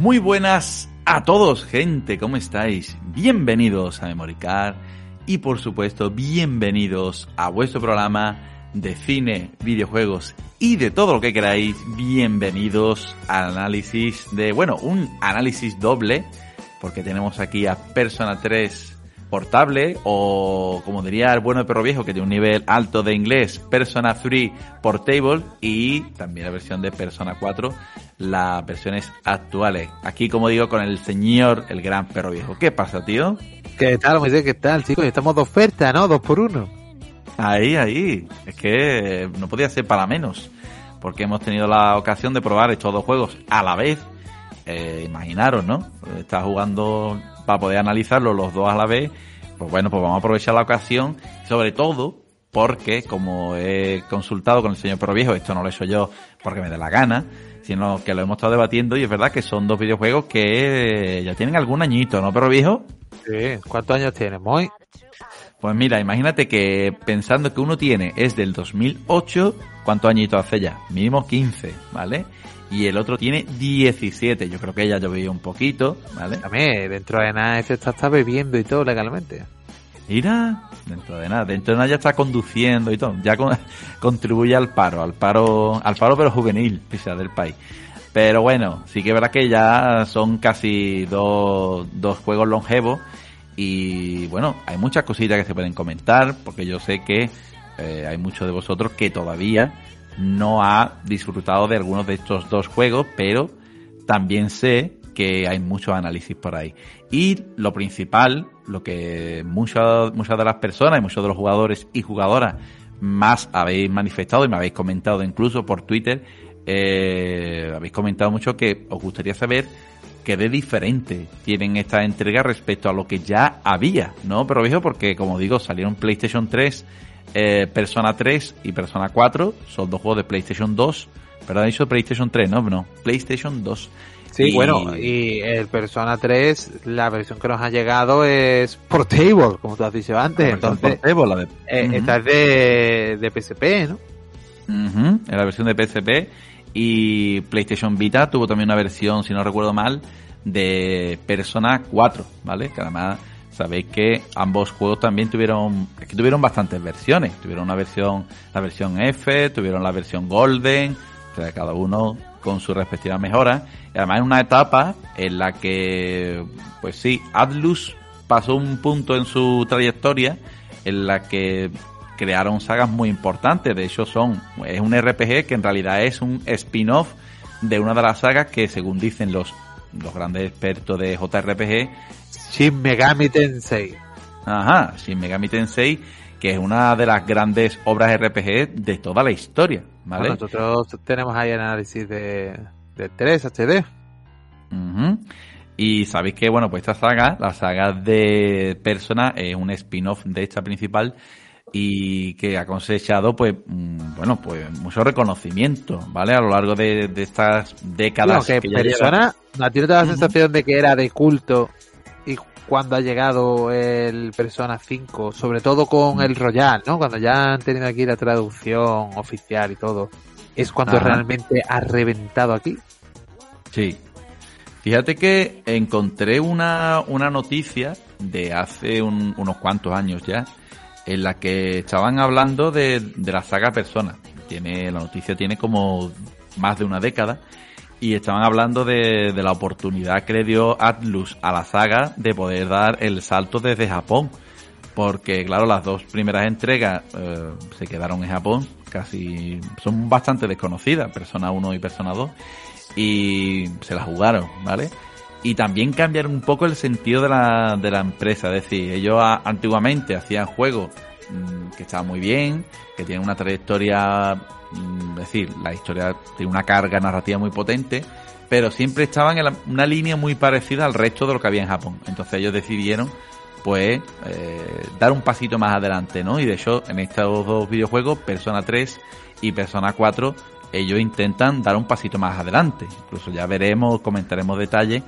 Muy buenas a todos, gente, ¿cómo estáis? Bienvenidos a Memoricar y por supuesto bienvenidos a vuestro programa de cine, videojuegos y de todo lo que queráis. Bienvenidos al análisis de, bueno, un análisis doble, porque tenemos aquí a Persona 3 portable o como diría el bueno de perro viejo que tiene un nivel alto de inglés Persona 3 Portable y también la versión de Persona 4 las versiones actuales aquí como digo con el señor el gran perro viejo ¿qué pasa tío? ¿Qué tal, Moisés? ¿Qué tal, chicos? Estamos de oferta, ¿no? Dos por uno. Ahí ahí es que no podía ser para menos porque hemos tenido la ocasión de probar estos dos juegos a la vez eh, imaginaros, ¿no? Está jugando para poder analizarlo los dos a la vez. Pues bueno, pues vamos a aprovechar la ocasión, sobre todo porque como he consultado con el señor Perro Viejo, esto no lo he hecho yo porque me dé la gana, sino que lo hemos estado debatiendo y es verdad que son dos videojuegos que ya tienen algún añito, ¿no, Perro Viejo? Sí. ¿Cuántos años tienes, Moy? Pues mira, imagínate que pensando que uno tiene es del 2008, ¿cuántos añitos hace ya? Mínimo 15, ¿vale? Y el otro tiene 17, yo creo que ya llovió un poquito, ¿vale? También, dentro de nada, ese está, está bebiendo y todo legalmente. Mira, dentro de nada, dentro de nada ya está conduciendo y todo, ya con- contribuye al paro, al paro, al paro pero juvenil, pese del país. Pero bueno, sí que verdad que ya son casi dos, dos juegos longevos y bueno, hay muchas cositas que se pueden comentar porque yo sé que eh, hay muchos de vosotros que todavía no ha disfrutado de algunos de estos dos juegos, pero también sé que hay muchos análisis por ahí. Y lo principal, lo que muchas, muchas de las personas y muchos de los jugadores y jugadoras más habéis manifestado y me habéis comentado incluso por Twitter, eh, habéis comentado mucho que os gustaría saber qué de diferente tienen esta entrega respecto a lo que ya había, ¿no? Pero viejo, porque como digo, salieron PlayStation 3, eh, Persona 3 y Persona 4, son dos juegos de PlayStation 2, pero han dicho PlayStation 3, ¿no? No, PlayStation 2. Sí, Y- bueno, y el Persona 3, la versión que nos ha llegado es Portable, como tú has dicho antes. la Entonces, portable, la de- eh, esta es de, de PSP, ¿no? Ujú, en la versión de PSP y PlayStation Vita tuvo también una versión, si no recuerdo mal, de Persona 4, ¿vale? Que además sabéis que ambos juegos también tuvieron, es tuvieron bastantes versiones. Tuvieron una versión, la versión F, tuvieron la versión Golden, o sea, cada uno con su respectiva mejora. Y además en una etapa en la que, pues sí, Atlus pasó un punto en su trayectoria en la que crearon sagas muy importantes. De hecho, son es un RPG que en realidad es un spin-off de una de las sagas que, según dicen los, los grandes expertos de JRPG, Shin Megami Tensei. ajá, Shin Megami Tensei, que es una de las grandes obras RPG de toda la historia, ¿vale? Bueno, nosotros tenemos ahí análisis de, de 3 HD. Y sabéis que, bueno, pues esta saga, la saga de Persona, es un spin-off de esta principal y que ha cosechado, pues, mm, bueno, pues mucho reconocimiento, ¿vale? A lo largo de, de estas décadas. Claro, que persona, ¿a ti no te da la sensación de que era de culto y cuando ha llegado el Persona 5, sobre todo con el Royal, ¿no? Cuando ya han tenido aquí la traducción oficial y todo, es cuando Ajá. realmente ha reventado aquí. Sí. Fíjate que encontré una, una noticia de hace un- unos cuantos años ya, en la que estaban hablando de, de la saga Persona. Tiene, la noticia tiene como más de una década. Y estaban hablando de, de la oportunidad que le dio Atlus a la saga de poder dar el salto desde Japón. Porque, claro, las dos primeras entregas eh, se quedaron en Japón. Casi son bastante desconocidas, Persona 1 y Persona 2 y se la jugaron, ¿vale? Y también cambiaron un poco el sentido de la, de la empresa, es decir, ellos antiguamente hacían juegos mm, que estaban muy bien, que tienen una trayectoria, mm, es decir, la historia tiene una carga narrativa muy potente, pero siempre estaban en la- una línea muy parecida al resto de lo que había en Japón. Entonces ellos decidieron pues eh, dar un pasito más adelante, ¿no? Y de hecho, en estos dos videojuegos, Persona 3 y Persona 4, ellos intentan dar un pasito más adelante. Incluso ya veremos, comentaremos detalles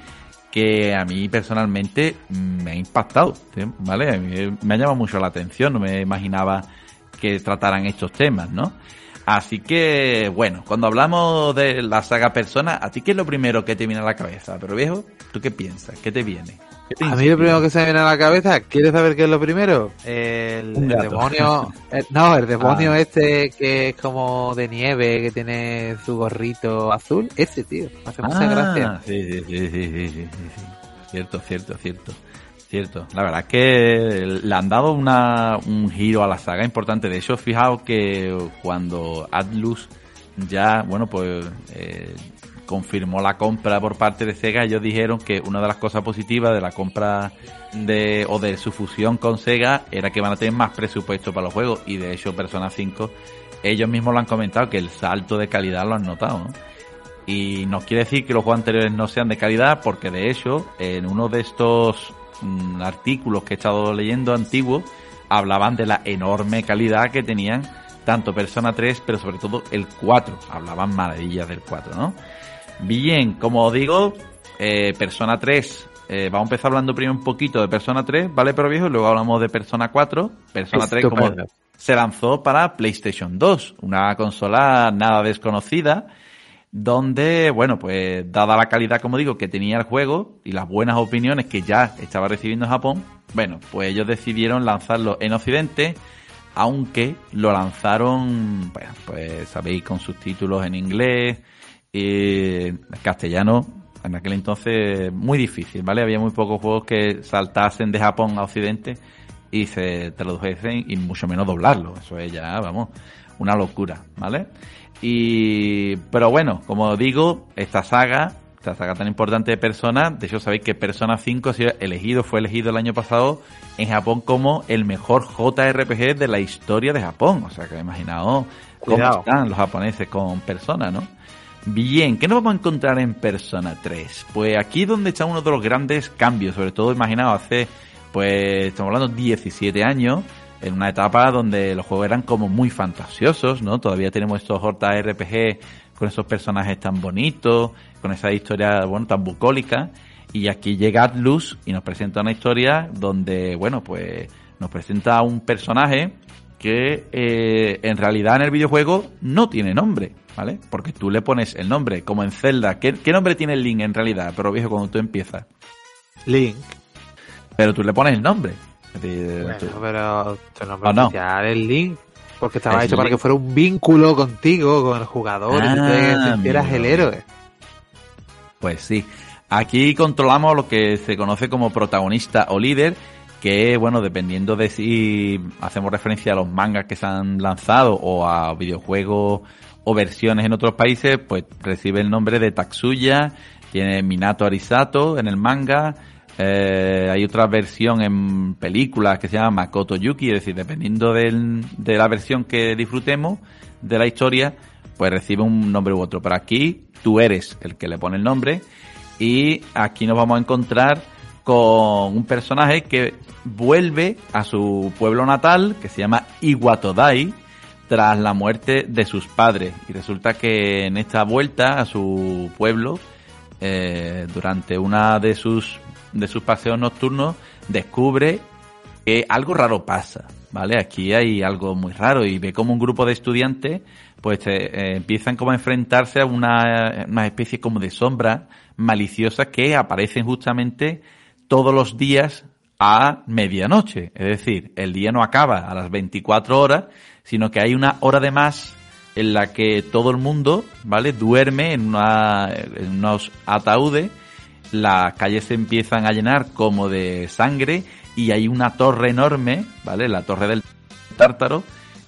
que a mí personalmente me ha impactado. ¿vale? Me ha llamado mucho la atención, no me imaginaba que trataran estos temas, ¿no? Así que, bueno, cuando hablamos de la saga Persona, ¿a ti qué es lo primero que te viene a la cabeza? Pero viejo, ¿tú qué piensas? ¿Qué te viene? ¿Qué te A mí lo primero que se me viene a la cabeza, ¿quieres saber qué es lo primero? El, Un el gato. demonio, el- no, el demonio Ah. este que es como de nieve, que tiene su gorrito azul, ese tío, hace mucha Ah, gracia. Sí, sí, sí, sí, sí, sí, sí. Cierto, cierto, cierto. Cierto. La verdad es que le han dado una, un giro a la saga importante. De hecho, fijaos que cuando Atlus ya, bueno, pues eh, confirmó la compra por parte de Sega, ellos dijeron que una de las cosas positivas de la compra de o de su fusión con Sega era que van a tener más presupuesto para los juegos y de hecho Persona 5 ellos mismos lo han comentado que el salto de calidad lo han notado, ¿no? Y no quiere decir que los juegos anteriores no sean de calidad, porque de hecho, en uno de estos mm, artículos que he estado leyendo antiguos, hablaban de la enorme calidad que tenían tanto Persona 3, pero sobre todo el 4. Hablaban maravillas del 4, ¿no? Bien, como os digo, eh, Persona 3, eh, vamos a empezar hablando primero un poquito de Persona 3, ¿vale? Pero viejo, y luego hablamos de Persona 4. Persona 3, como se lanzó para PlayStation 2, una consola nada desconocida, donde, bueno, pues dada la calidad, como digo, que tenía el juego y las buenas opiniones que ya estaba recibiendo en Japón, bueno, pues ellos decidieron lanzarlo en Occidente, aunque lo lanzaron, pues sabéis, con subtítulos en inglés, y en castellano, en aquel entonces muy difícil, ¿vale? Había muy pocos juegos que saltasen de Japón a Occidente y se tradujesen y mucho menos doblarlo. Eso es ya, vamos, una locura, ¿vale? Y, pero bueno, como digo, esta saga, esta saga tan importante de Persona, de hecho sabéis que Persona 5 ha sido elegido, fue elegido el año pasado en Japón como el mejor JRPG de la historia de Japón. O sea que imaginaos cómo Cuidado. están los japoneses con Persona, ¿no? Bien, ¿qué nos vamos a encontrar en Persona 3? Pues aquí es donde está uno de los grandes cambios, sobre todo imaginaos hace, pues estamos hablando 17 años, en una etapa donde los juegos eran como muy fantasiosos, ¿no? Todavía tenemos estos JRPG con esos personajes tan bonitos, con esa historia, bueno, tan bucólica, y aquí llega Atlus y nos presenta una historia donde, bueno, pues nos presenta a un personaje que eh, en realidad en el videojuego no tiene nombre, ¿vale? Porque tú le pones el nombre, como en Zelda. ¿Qué, qué nombre tiene Link en realidad? Pero viejo, cuando tú empiezas. Link. Pero tú le pones el nombre. Bueno, pero tu nombre ¿O no? oficial es Link. Porque estaba Es hecho para que fuera un vínculo contigo, con el jugador, y tú te Ah, sintieras el héroe. Pues sí. Aquí controlamos lo que se conoce como protagonista o líder, que bueno, dependiendo de si hacemos referencia a los mangas que se han lanzado o a videojuegos o versiones en otros países, pues recibe el nombre de Tatsuya, tiene Minato Arisato en el manga, Eh, hay otra versión en películas que se llama Makoto Yuki, es decir, dependiendo del- de la versión que disfrutemos de la historia, pues recibe un nombre u otro. Pero aquí tú eres el que le pone el nombre y aquí nos vamos a encontrar con un personaje que vuelve a su pueblo natal, que se llama Iwatodai, tras la muerte de sus padres. Y resulta que en esta vuelta a su pueblo, eh, durante una de sus, de sus paseos nocturnos, descubre que algo raro pasa, ¿vale? Aquí hay algo muy raro y ve como un grupo de estudiantes pues eh, empiezan como a enfrentarse a una, una especie como de sombra maliciosa que aparecen justamente todos los días a medianoche. Es decir, el día no acaba a las 24 horas, sino que hay una hora de más en la que todo el mundo, ¿vale? Duerme en, una, en unos ataúdes, las calles se empiezan a llenar como de sangre y hay una torre enorme, ¿vale? La torre del Tártaro,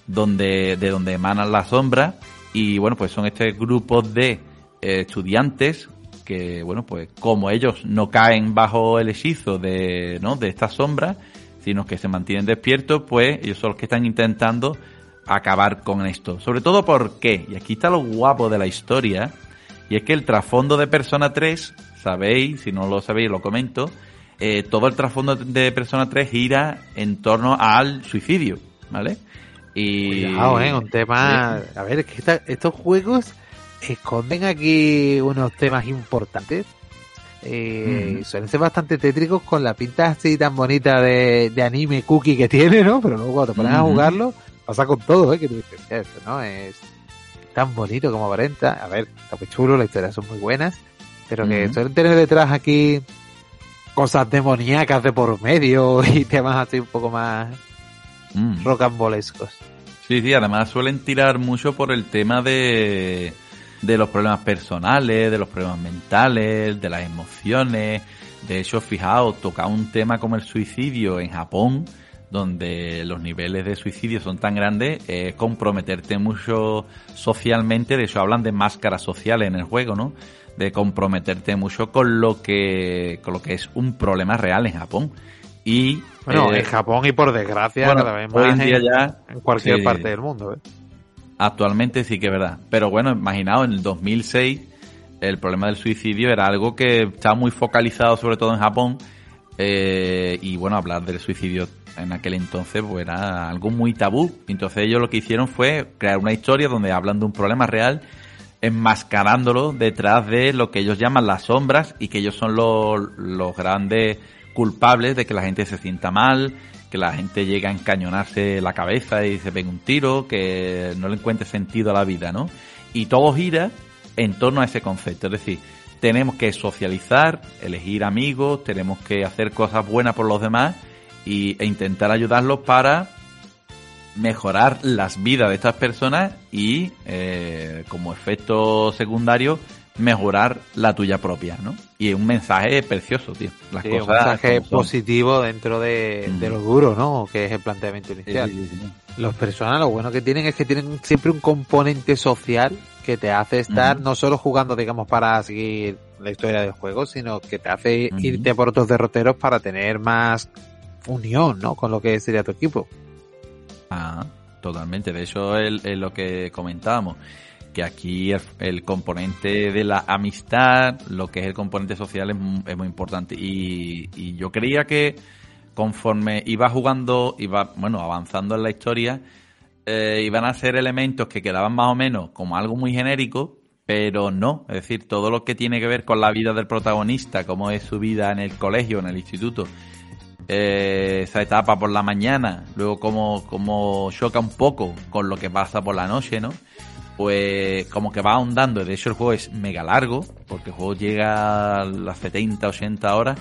donde, de donde emanan las sombras y bueno, pues son este grupo de eh, estudiantes que, bueno, pues como ellos no caen bajo el hechizo de, ¿no? de estas sombras, sino que se mantienen despiertos, pues ellos son los que están intentando acabar con esto. Sobre todo porque, y aquí está lo guapo de la historia, y es que el trasfondo de Persona 3, sabéis, si no lo sabéis lo comento, eh, todo el trasfondo de Persona 3 gira en torno al suicidio, ¿vale? Y... Cuidado, ¿eh? Un tema... A ver, es que esta- estos juegos esconden aquí unos temas importantes. Eh. Suelen ser bastante tétricos con la pinta así tan bonita de, de anime cookie que tiene, ¿no? Pero luego cuando te pones a jugarlo, pasa con todo, ¿eh? Que tú dices, "Hostia, esto no es tan bonito como aparenta. A ver, está muy chulo, las historias son muy buenas, pero que suelen tener detrás aquí cosas demoníacas de por medio y temas así un poco más Mm. rocambolescos. Sí, sí, además suelen tirar mucho por el tema de, de los problemas personales, de los problemas mentales, de las emociones. De hecho, fijaos, toca un tema como el suicidio en Japón, donde los niveles de suicidio son tan grandes, es comprometerte mucho socialmente. De hecho, hablan de máscaras sociales en el juego, ¿no? De comprometerte mucho con lo que, con lo que es un problema real en Japón. Y Bueno, eh, en Japón y por desgracia bueno, cada vez hoy más en día en, ya en cualquier sí. parte del mundo. ¿eh? Actualmente sí que es verdad. Pero bueno, imaginaos, en el 2006 el problema del suicidio era algo que estaba muy focalizado sobre todo en Japón. eh, y bueno, hablar del suicidio en aquel entonces pues era algo muy tabú. Entonces ellos lo que hicieron fue crear una historia donde hablan de un problema real, enmascarándolo detrás de lo que ellos llaman las sombras y que ellos son los, los grandes culpables de que la gente se sienta mal, que la gente llegue a encañonarse la cabeza y se pegue un tiro, que no le encuentre sentido a la vida, ¿no? Y todo gira en torno a ese concepto, es decir, tenemos que socializar, elegir amigos, tenemos que hacer cosas buenas por los demás y, e intentar ayudarlos para mejorar las vidas de estas personas y eh, como efecto secundario mejorar la tuya propia, ¿no? Y es un mensaje precioso, tío. Las Sí, un cosas mensaje como son. positivo dentro de, Mm. de lo duro, ¿no? Que es el planteamiento inicial. sí. Los personajes lo bueno que tienen es que tienen siempre un componente social que te hace estar no solo jugando, digamos, para seguir la historia del juego, sino que te hace irte por otros derroteros para tener más unión, ¿no? Con lo que sería tu equipo. Ah, totalmente. De hecho, es lo que comentábamos. Que aquí el, componente de la amistad, lo que es el componente social, es, es muy importante. Y, y yo creía que conforme iba jugando, iba, bueno, avanzando en la historia, eh, iban a ser elementos que quedaban más o menos como algo muy genérico, pero no. Es decir, todo lo que tiene que ver con la vida del protagonista, cómo es su vida en el colegio, en el instituto, eh, esa etapa por la mañana, luego como, como choca un poco con lo que pasa por la noche, ¿no? Pues como que va ahondando. De hecho, el juego es mega largo, porque el juego llega a las 70, 80 horas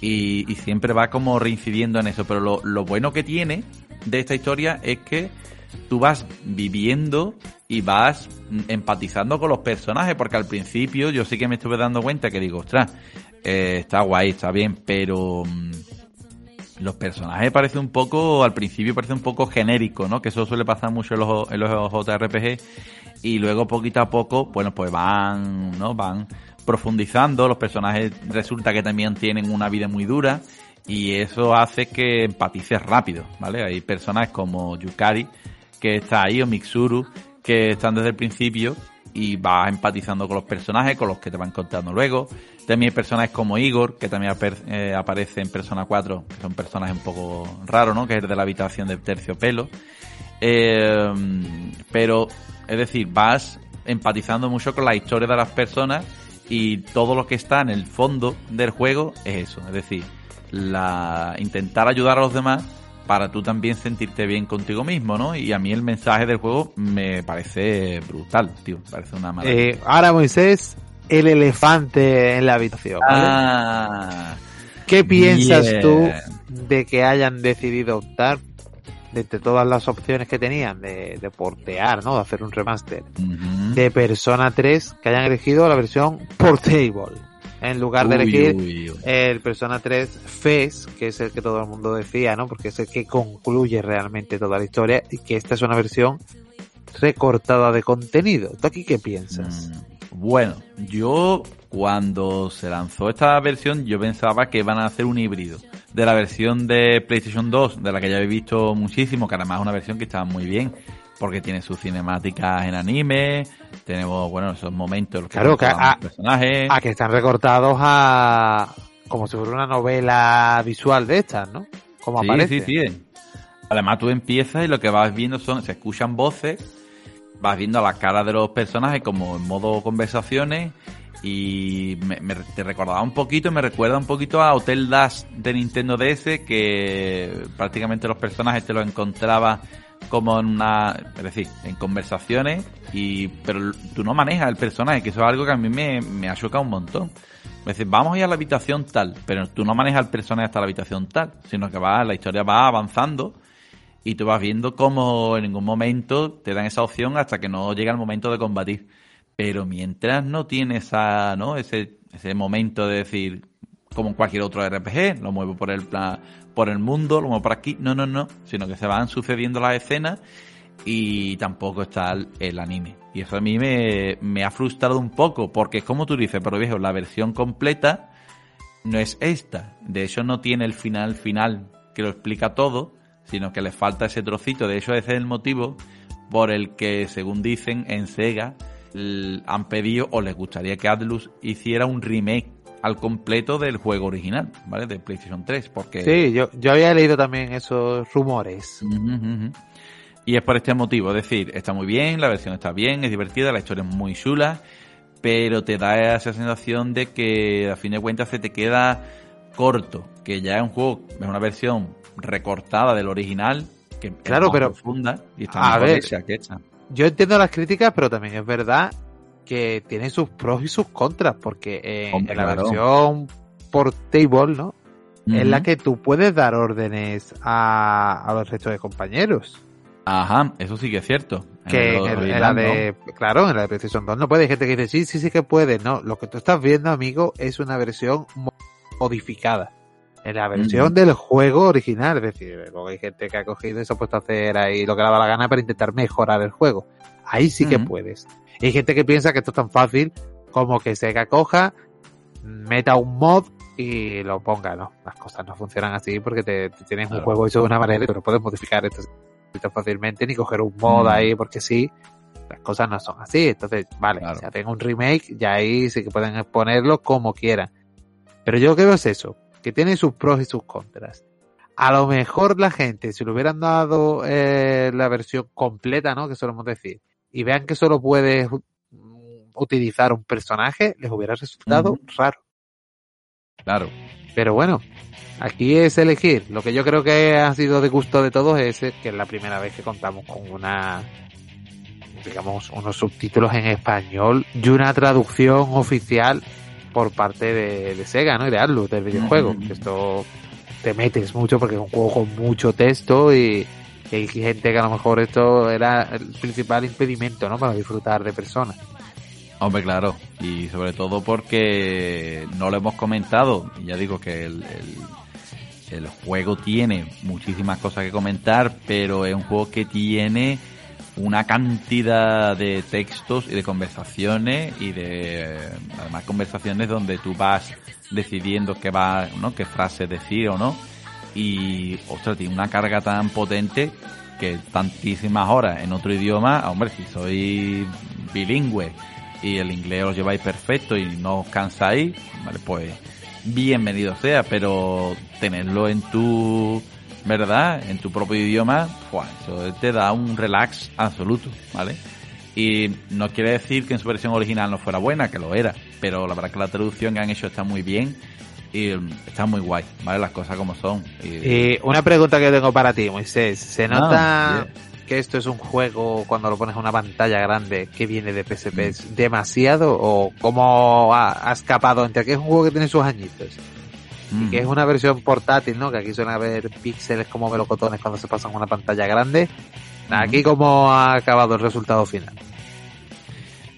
y, y siempre va como reincidiendo en eso. Pero lo, lo bueno que tiene de esta historia es que tú vas viviendo y vas empatizando con los personajes, porque al principio yo sí que me estuve dando cuenta que digo, ostras, eh, está guay, está bien, pero mm, los personajes parecen un poco, al principio parece un poco genérico, ¿no? Que eso suele pasar mucho en los, en los JRPG y luego poquito a poco, bueno, pues van, ¿no? Van, profundizando, los personajes resulta que también tienen una vida muy dura y eso hace que empatices rápido, ¿vale? Hay personajes como Yukari que está ahí o Mitsuru que están desde el principio y vas empatizando con los personajes, con los que te van contando luego. También hay personajes como Igor, que también eh, aparece en Persona 4, que son personajes un poco raros, ¿no? Que es de la habitación de terciopelo. Eh, pero, es decir, vas empatizando mucho con la historia de las personas y todo lo que está en el fondo del juego es eso. Es decir, la intentar ayudar a los demás para tú también sentirte bien contigo mismo, ¿no? Y a mí el mensaje del juego me parece brutal, tío. Me parece una maravilla. Eh, ahora Moisés, el elefante en la habitación. ¿vale? Ah, ¿Qué piensas tú de que hayan decidido optar de entre todas las opciones que tenían de, de portear, ¿no? De hacer un remaster de Persona 3 que hayan elegido la versión portable en lugar de Uy, elegir uy, uy. el Persona 3 FES, que es el que todo el mundo decía, ¿no? Porque es el que concluye realmente toda la historia y que esta es una versión recortada de contenido. ¿Tú aquí qué piensas? Mm, Bueno, yo cuando se lanzó esta versión yo pensaba que iban a hacer un híbrido de la versión de PlayStation 2, de la que ya he visto muchísimo, que además es una versión que está muy bien, porque tiene sus cinemáticas en anime, tenemos, bueno, esos momentos los Claro, que a- personajes. A que están recortados a como si fuera una novela visual de estas, ¿no? Como sí, aparece. sí, sí. Además tú empiezas y lo que vas viendo son, se escuchan voces, vas viendo las caras de los personajes como en modo conversaciones y me, me- te recordaba un poquito, me recuerda un poquito a Hotel Dash de Nintendo DS que prácticamente los personajes te los encontraba como en una, es decir, en conversaciones y pero tú no manejas el personaje, que eso es algo que a mí me, me ha chocado un montón. Me dices, vamos a ir a la habitación tal, pero tú no manejas el personaje hasta la habitación tal, sino que va, la historia va avanzando y tú vas viendo cómo en ningún momento te dan esa opción hasta que no llega el momento de combatir. Pero mientras no tienes esa, ¿no? ese, ese momento de decir, como en cualquier otro RPG, lo muevo por el plan, por el mundo, muevo por aquí, no, no, no, sino que se van sucediendo las escenas y tampoco está el, anime. Y eso a mí me, me ha frustrado un poco, porque es como tú dices, pero viejo, la versión completa no es esta. De hecho, no tiene el final final que lo explica todo, sino que le falta ese trocito. De hecho, ese es el motivo por el que, según dicen, en Sega han pedido o les gustaría que Atlus hiciera un remake al completo del juego original, ¿vale? De PlayStation 3, porque... Sí, yo, yo había leído también esos rumores. Y es por este motivo, es decir, está muy bien, la versión está bien, es divertida, la historia es muy chula, pero te da esa sensación de que a fin de cuentas se te queda corto, que ya es un juego, es una versión recortada del original, que es Claro, más pero- profunda y está a mejor ver. hecha que hecha. Yo entiendo las críticas, pero también es verdad que tiene sus pros y sus contras, porque en, Hombre, en la claro. versión portable, ¿no? Es la que tú puedes dar órdenes a, a los restos de compañeros. Ajá, eso sí que es cierto. En que el en, en la de, claro, en la de PlayStation 2 no puede. Hay gente que dice, sí, sí, sí que puede. No, lo que tú estás viendo, amigo, es una versión mo- modificada. En la versión del juego original. Es decir, hay gente que ha cogido y se ha puesto a hacer ahí lo que le da la gana para intentar mejorar el juego. Ahí sí que puedes. Y hay gente que piensa que esto es tan fácil como que Sega coja, meta un mod y lo ponga, ¿no? Las cosas no funcionan así porque te, te tienes un Claro. juego hecho de una manera y tú no puedes modificar esto tan fácilmente ni coger un mod ahí porque sí. Las cosas no son así. Entonces, vale, Claro. si hacen un remake, ya ahí sí que pueden ponerlo como quieran. Pero yo lo que veo es eso, que tiene sus pros y sus contras. A lo mejor la gente, si le hubieran dado eh, la versión completa, ¿no? Que solemos decir, y vean que solo puedes utilizar un personaje, les hubiera resultado raro. Claro. Pero bueno, aquí es elegir. Lo que yo creo que ha sido de gusto de todos es que es la primera vez que contamos con una, digamos, unos subtítulos en español y una traducción oficial por parte de, de Sega, ¿no? Y de Atlus, del videojuego. Esto te metes mucho porque es un juego con mucho texto y, hay gente que a lo mejor esto era el principal impedimento, ¿no? Para disfrutar de personas. Hombre, claro. Y sobre todo porque no lo hemos comentado. Ya digo que el, el, el juego tiene muchísimas cosas que comentar, pero es un juego que tiene una cantidad de textos y de conversaciones y de además conversaciones donde tú vas decidiendo qué va, ¿no? qué frase decir o no. Y ostras, tiene una carga tan potente que tantísimas horas en otro idioma, hombre, si sois bilingüe y el inglés os lleváis perfecto y no os cansáis, vale, pues bienvenido sea, pero tenerlo en tu, ¿verdad? En tu propio idioma, pues eso te da un relax absoluto, ¿vale? Y no quiere decir que en su versión original no fuera buena, que lo era, pero la verdad que la traducción que han hecho está muy bien y mm, está muy guay, ¿vale? Las cosas como son. Y, Y una pregunta que tengo para ti, Moisés. ¿Se Ah, nota que esto es un juego cuando lo pones a una pantalla grande que viene de PSP Mm. es demasiado? ¿O cómo ha, ha escapado entre que es un juego que tiene sus añitos? mm, Que es una versión portátil, ¿no? Que aquí suelen haber píxeles como melocotones cuando se pasan a una pantalla grande. Aquí cómo ha acabado el resultado final.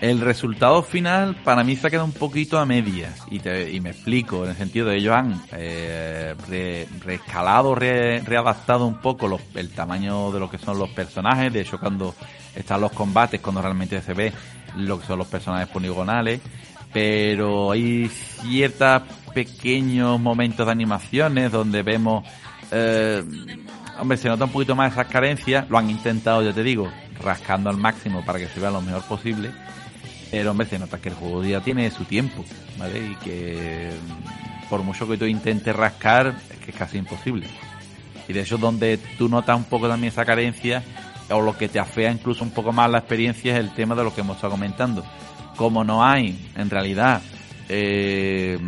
El resultado final para mí se ha quedado un poquito a medias y, te- y me explico, en el sentido de ellos han eh, re- reescalado, re- readaptado un poco los- el tamaño de lo que son los personajes, de hecho cuando están los combates, cuando realmente se ve lo que son los personajes poligonales, pero hay ciertos pequeños momentos de animaciones donde vemos, eh, hombre, se nota un poquito más esas carencias, lo han intentado, ya te digo, rascando al máximo para que se vea lo mejor posible, pero hombre, se nota que el juego ya tiene su tiempo, ¿vale? Y que mm, por mucho que tú intentes rascar, es que es casi imposible. Y de hecho, donde tú notas un poco también esa carencia, o lo que te afea incluso un poco más la experiencia, es el tema de lo que hemos estado comentando. Como no hay, en realidad, eh,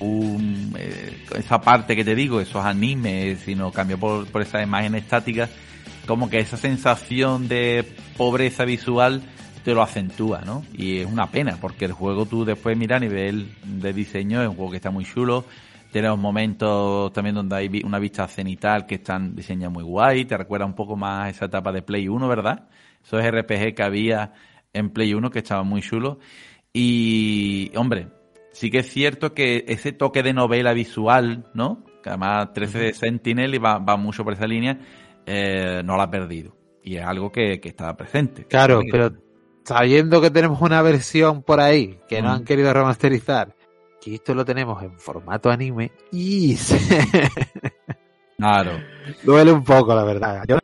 un, eh, esa parte que te digo, esos animes, sino cambió por, por esa imagen estática, como que esa sensación de pobreza visual te lo acentúa, ¿no? Y es una pena, porque el juego tú después mira a nivel de diseño, es un juego que está muy chulo, tenemos momentos también donde hay una vista cenital que están diseñados muy guay, te recuerda un poco más esa etapa de Play 1, ¿verdad? Esos RPG que había en Play 1 que estaban muy chulos. Y, hombre, sí que es cierto que ese toque de novela visual, ¿no? Que además 13 de Sentinel y va, va mucho por esa línea, eh, no la ha perdido. Y es algo que, que está presente. Claro, pero sabiendo que tenemos una versión por ahí que no Mm. han querido remasterizar, que esto lo tenemos en formato anime y se Claro. duele un poco, la verdad. Yo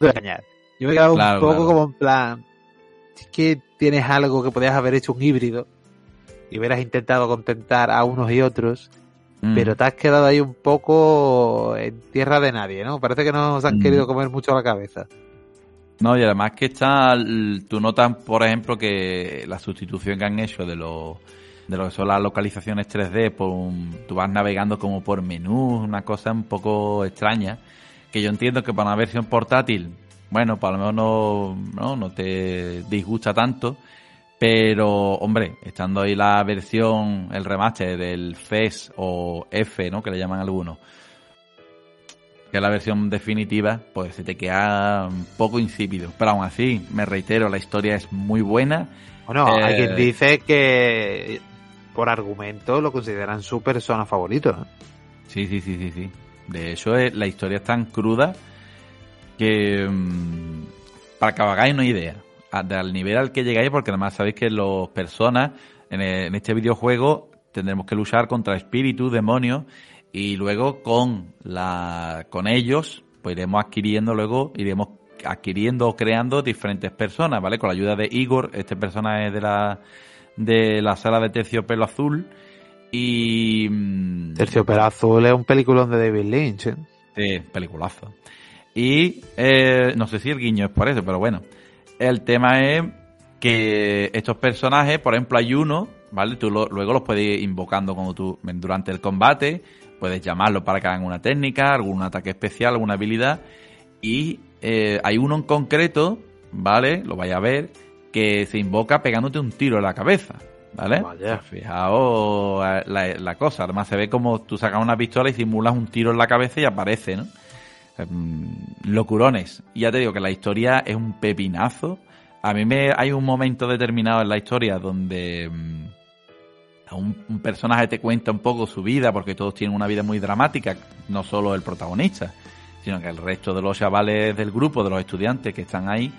no a engañar. Yo me he quedado Claro, un poco claro. como en plan, es que tienes algo que podías haber hecho un híbrido y hubieras intentado contentar a unos y otros, Mm. pero te has quedado ahí un poco en tierra de nadie, ¿no? Parece que nos han Mm. querido comer mucho la cabeza. No, y además que está, tú notas, por ejemplo, que la sustitución que han hecho de lo, de lo que son las localizaciones 3D, por un- tú vas navegando como por menús, una cosa un poco extraña, que yo entiendo que para una versión portátil, bueno, para lo menos no, no, no te disgusta tanto, pero, hombre, estando ahí la versión, el remaster del FES o F, ¿no? Que le llaman algunos, que es la versión definitiva, pues se te queda un poco insípido. Pero aún así, me reitero, la historia es muy buena. Bueno, hay Eh, quien dice que por argumento lo consideran su persona favorito. ¿no? Sí, sí, sí, sí, sí. De hecho, eh, la historia es tan cruda que mm, para que os hagáis una idea a- del nivel al que llegáis, porque además sabéis que los personas en, e- en este videojuego tendremos que luchar contra espíritus, demonios, y luego con la con ellos, pues iremos adquiriendo luego, iremos adquiriendo o creando diferentes personas, ¿vale? Con la ayuda de Igor, este personaje de la de la sala de terciopelo azul y mm, Terciopelo Azul es un peliculón de David Lynch. ¿eh? Sí, peliculazo. Y eh, no sé si el guiño es por eso, pero bueno. El tema es que estos personajes, por ejemplo, hay uno, ¿vale? Tú lo- luego los puedes ir invocando cuando tú, durante el combate, puedes llamarlos para que hagan una técnica, algún ataque especial, alguna habilidad. Y eh, hay uno en concreto, ¿vale? Lo vais a ver, que se invoca pegándote un tiro en la cabeza, ¿vale? Vaya. Fijaos eh, la, la cosa. Además se ve como tú sacas una pistola y simulas un tiro en la cabeza y aparece, ¿no? Em, locurones. Y ya te digo que la historia es un pepinazo. A mí me hay un momento determinado en la historia donde a un, un personaje te cuenta un poco su vida, porque todos tienen una vida muy dramática, no solo el protagonista, sino que el resto de los chavales del grupo, de los estudiantes que están ahí,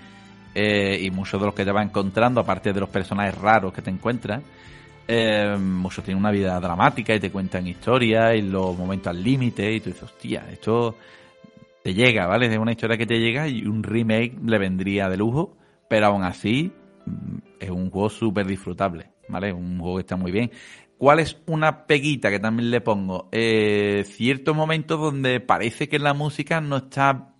eh, y muchos de los que te vas encontrando, aparte de los personajes raros que te encuentras, eh, muchos tienen una vida dramática y te cuentan historias y los momentos al límite y tú dices, hostia, esto te llega, ¿vale? Es una historia que te llega y un remake le vendría de lujo, pero aún así mm, es un juego súper disfrutable, ¿vale? Un juego que está muy bien. ¿Cuál es una peguita que también le pongo? Eh, ciertos momentos donde parece que la música no está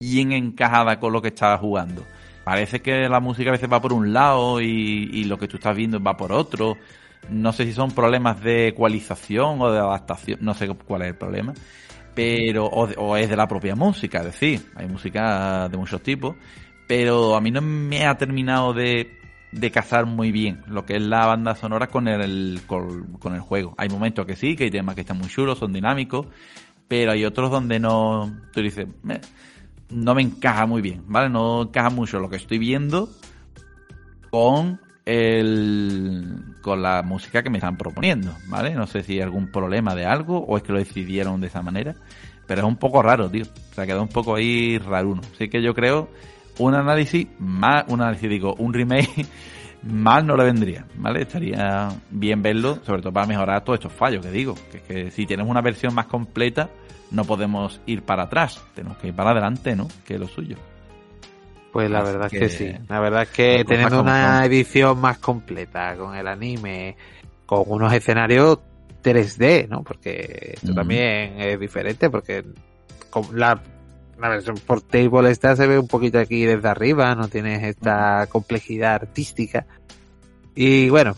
bien encajada con lo que estás jugando. Parece que la música a veces va por un lado y, y lo que tú estás viendo va por otro. No sé si son problemas de ecualización o de adaptación, no sé cuál es el problema pero o, es de la propia música, es decir, hay música de muchos tipos, pero a mí no me ha terminado de, de casar muy bien lo que es la banda sonora con el, con, con el juego. Hay momentos que sí, que hay temas que están muy chulos, son dinámicos, pero hay otros donde no, tú dices, "Meh, no me encaja muy bien, ¿vale? No encaja mucho lo que estoy viendo con el con la música que me están proponiendo, ¿vale? No sé si hay algún problema de algo o es que lo decidieron de esa manera, pero es un poco raro, tío. O sea, quedó un poco ahí raruno. Así que yo creo un análisis más, un análisis digo, un remake mal no le vendría, ¿vale? Estaría bien verlo, sobre todo para mejorar todos estos fallos que digo, que es que si tienes una versión más completa no podemos ir para atrás, tenemos que ir para adelante, ¿no? Que es lo suyo. Pues la Así verdad es que- sí. La verdad es que teniendo una son. edición más completa con el anime, con unos escenarios 3D, ¿no? Porque esto también es diferente, porque con la, la versión portable esta se ve un poquito aquí desde arriba, no tienes esta complejidad artística. Y bueno,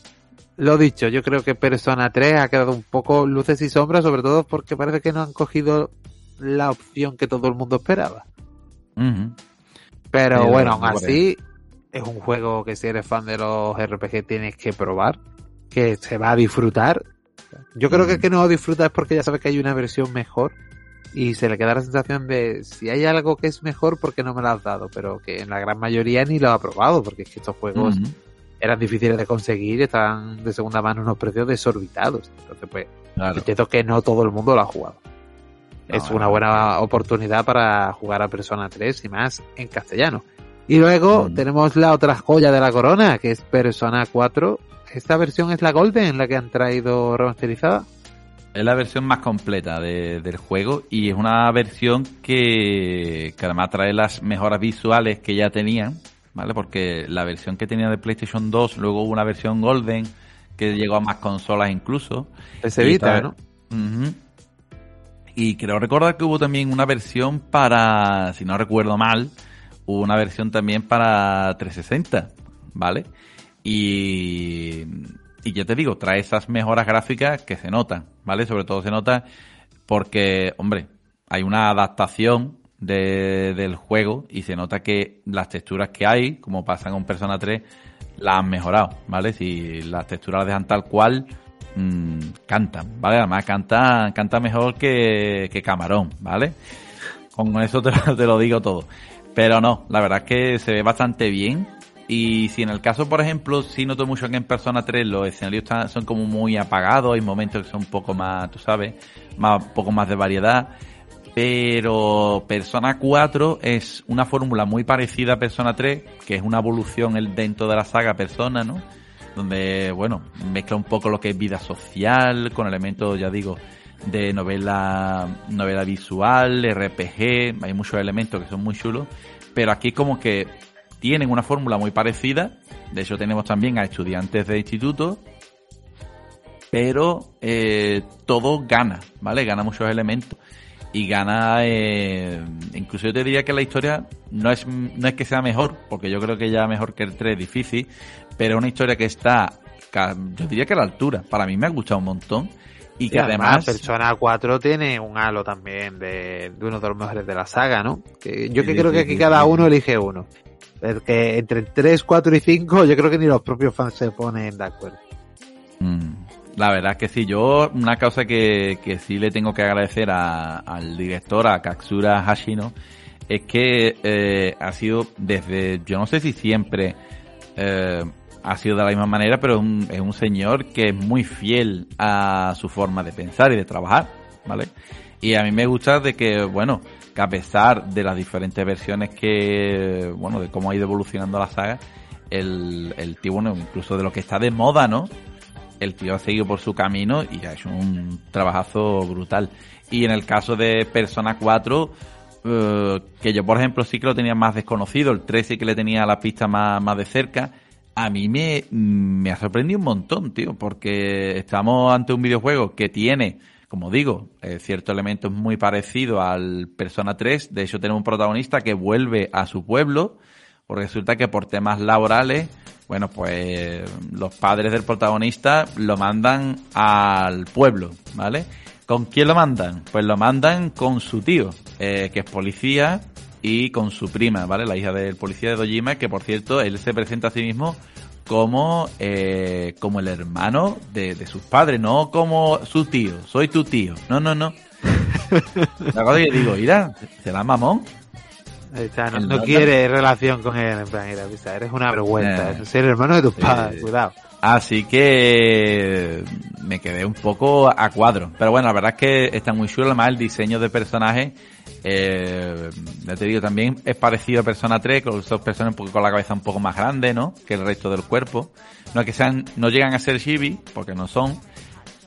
lo dicho, yo creo que Persona 3 ha quedado un poco luces y sombras, sobre todo porque parece que no han cogido la opción que todo el mundo esperaba. Pero Pero bueno, aún así, es un juego que si eres fan de los RPG tienes que probar, que se va a disfrutar. Yo creo que el que no lo disfruta es porque ya sabe que hay una versión mejor y se le queda la sensación de si hay algo que es mejor, ¿por qué no me lo has dado? Pero que en la gran mayoría ni lo ha probado, porque es que estos juegos eran difíciles de conseguir estaban de segunda mano unos precios desorbitados. Entonces, pues, Claro. entiendo que no todo el mundo lo ha jugado. No, es una buena oportunidad para jugar a Persona 3 y más en castellano. Y luego tenemos la otra joya de la corona, que es Persona 4. Esta versión es la Golden, la que han traído remasterizada. Es la versión más completa de- del juego y es una versión que, que además trae las mejoras visuales que ya tenían, ¿vale? Porque la versión que tenía de PlayStation 2, luego hubo una versión Golden que llegó a más consolas incluso. Se Vita, ¿no? Y creo recordar que hubo también una versión para, si no recuerdo mal, hubo una versión también para 360, ¿vale? Y, y ya te digo, trae esas mejoras gráficas que se notan, ¿vale? Sobre todo se nota porque, hombre, hay una adaptación de- del juego y se nota que las texturas que hay, como pasa con Persona 3, las han mejorado, ¿vale? Si las texturas las dejan tal cual, mm, cantan, ¿vale? Además canta, canta mejor que, que Camarón, ¿vale? Con eso te, te lo digo todo. Pero no, la verdad es que se ve bastante bien. Y si en el caso, por ejemplo, sí noto mucho que en Persona 3 los escenarios están- son como muy apagados, hay momentos que son un poco más, tú sabes, más, un poco más de variedad. Pero Persona 4 es una fórmula muy parecida a Persona 3, que es una evolución dentro de la saga Persona, ¿no? Donde, bueno, mezcla un poco lo que es vida social con elementos, ya digo, de novela, novela visual, RPG, hay muchos elementos que son muy chulos, pero aquí como que tienen una fórmula muy parecida, de hecho tenemos también a estudiantes de instituto, pero eh, todo gana, ¿vale? Gana muchos elementos y gana, eh, incluso yo te diría que la historia no es, no es que sea mejor, porque yo creo que ya mejor que el 3 es difícil, pero una historia que está, yo diría que a la altura, para mí me ha gustado un montón y que Y además, además... Persona 4 tiene un halo también de, de uno de los mejores de la saga, ¿no? Que yo que creo que aquí cada uno elige uno. Porque entre 3, 4 y 5 yo creo que ni los propios fans se ponen de acuerdo. Mm, La verdad es que sí, yo una cosa que, que sí le tengo que agradecer a- al director, a Katsura Hashino, es que eh, ha sido desde, yo no sé si siempre eh, ha sido de la misma manera, pero un, es un señor que es muy fiel a su forma de pensar y de trabajar, ¿vale? Y a mí me gusta de que, bueno, que a pesar de las diferentes versiones que, bueno, de cómo ha ido evolucionando la saga, el, el tío, bueno, incluso de lo que está de moda, ¿no? El tío ha seguido por su camino y ha hecho un trabajazo brutal. Y en el caso de Persona 4, eh, que yo por ejemplo sí que lo tenía más desconocido, el 3 sí que le tenía la pista más, más de cerca, a mí me, me ha sorprendido un montón, tío, porque estamos ante un videojuego que tiene, como digo, eh, ciertos elementos muy parecidos al Persona 3. De hecho, tenemos un protagonista que vuelve a su pueblo, porque resulta que por temas laborales, bueno, pues los padres del protagonista lo mandan al pueblo, ¿vale? ¿Con quién lo mandan? Pues lo mandan con su tío, eh, que es policía, y con su prima, ¿vale? La hija del policía de Dojima, que por cierto, él se presenta a sí mismo como, eh, como el hermano de, de sus padres, no como su tío, soy tu tío. No, no, no. La cosa que digo, mira, será mamón. Ahí está, no, no quiere relación con él, en plan, mira, eres una vergüenza, Eh, el hermano de tus sí. padres, cuidado. Así que me quedé un poco a cuadro. Pero bueno, la verdad es que está muy chulo. Además, el diseño de personaje, eh, ya te digo, también es parecido a Persona 3, con un poco con la cabeza un poco más grande, ¿no? Que el resto del cuerpo. No es que sean, no llegan a ser chibi, porque no son,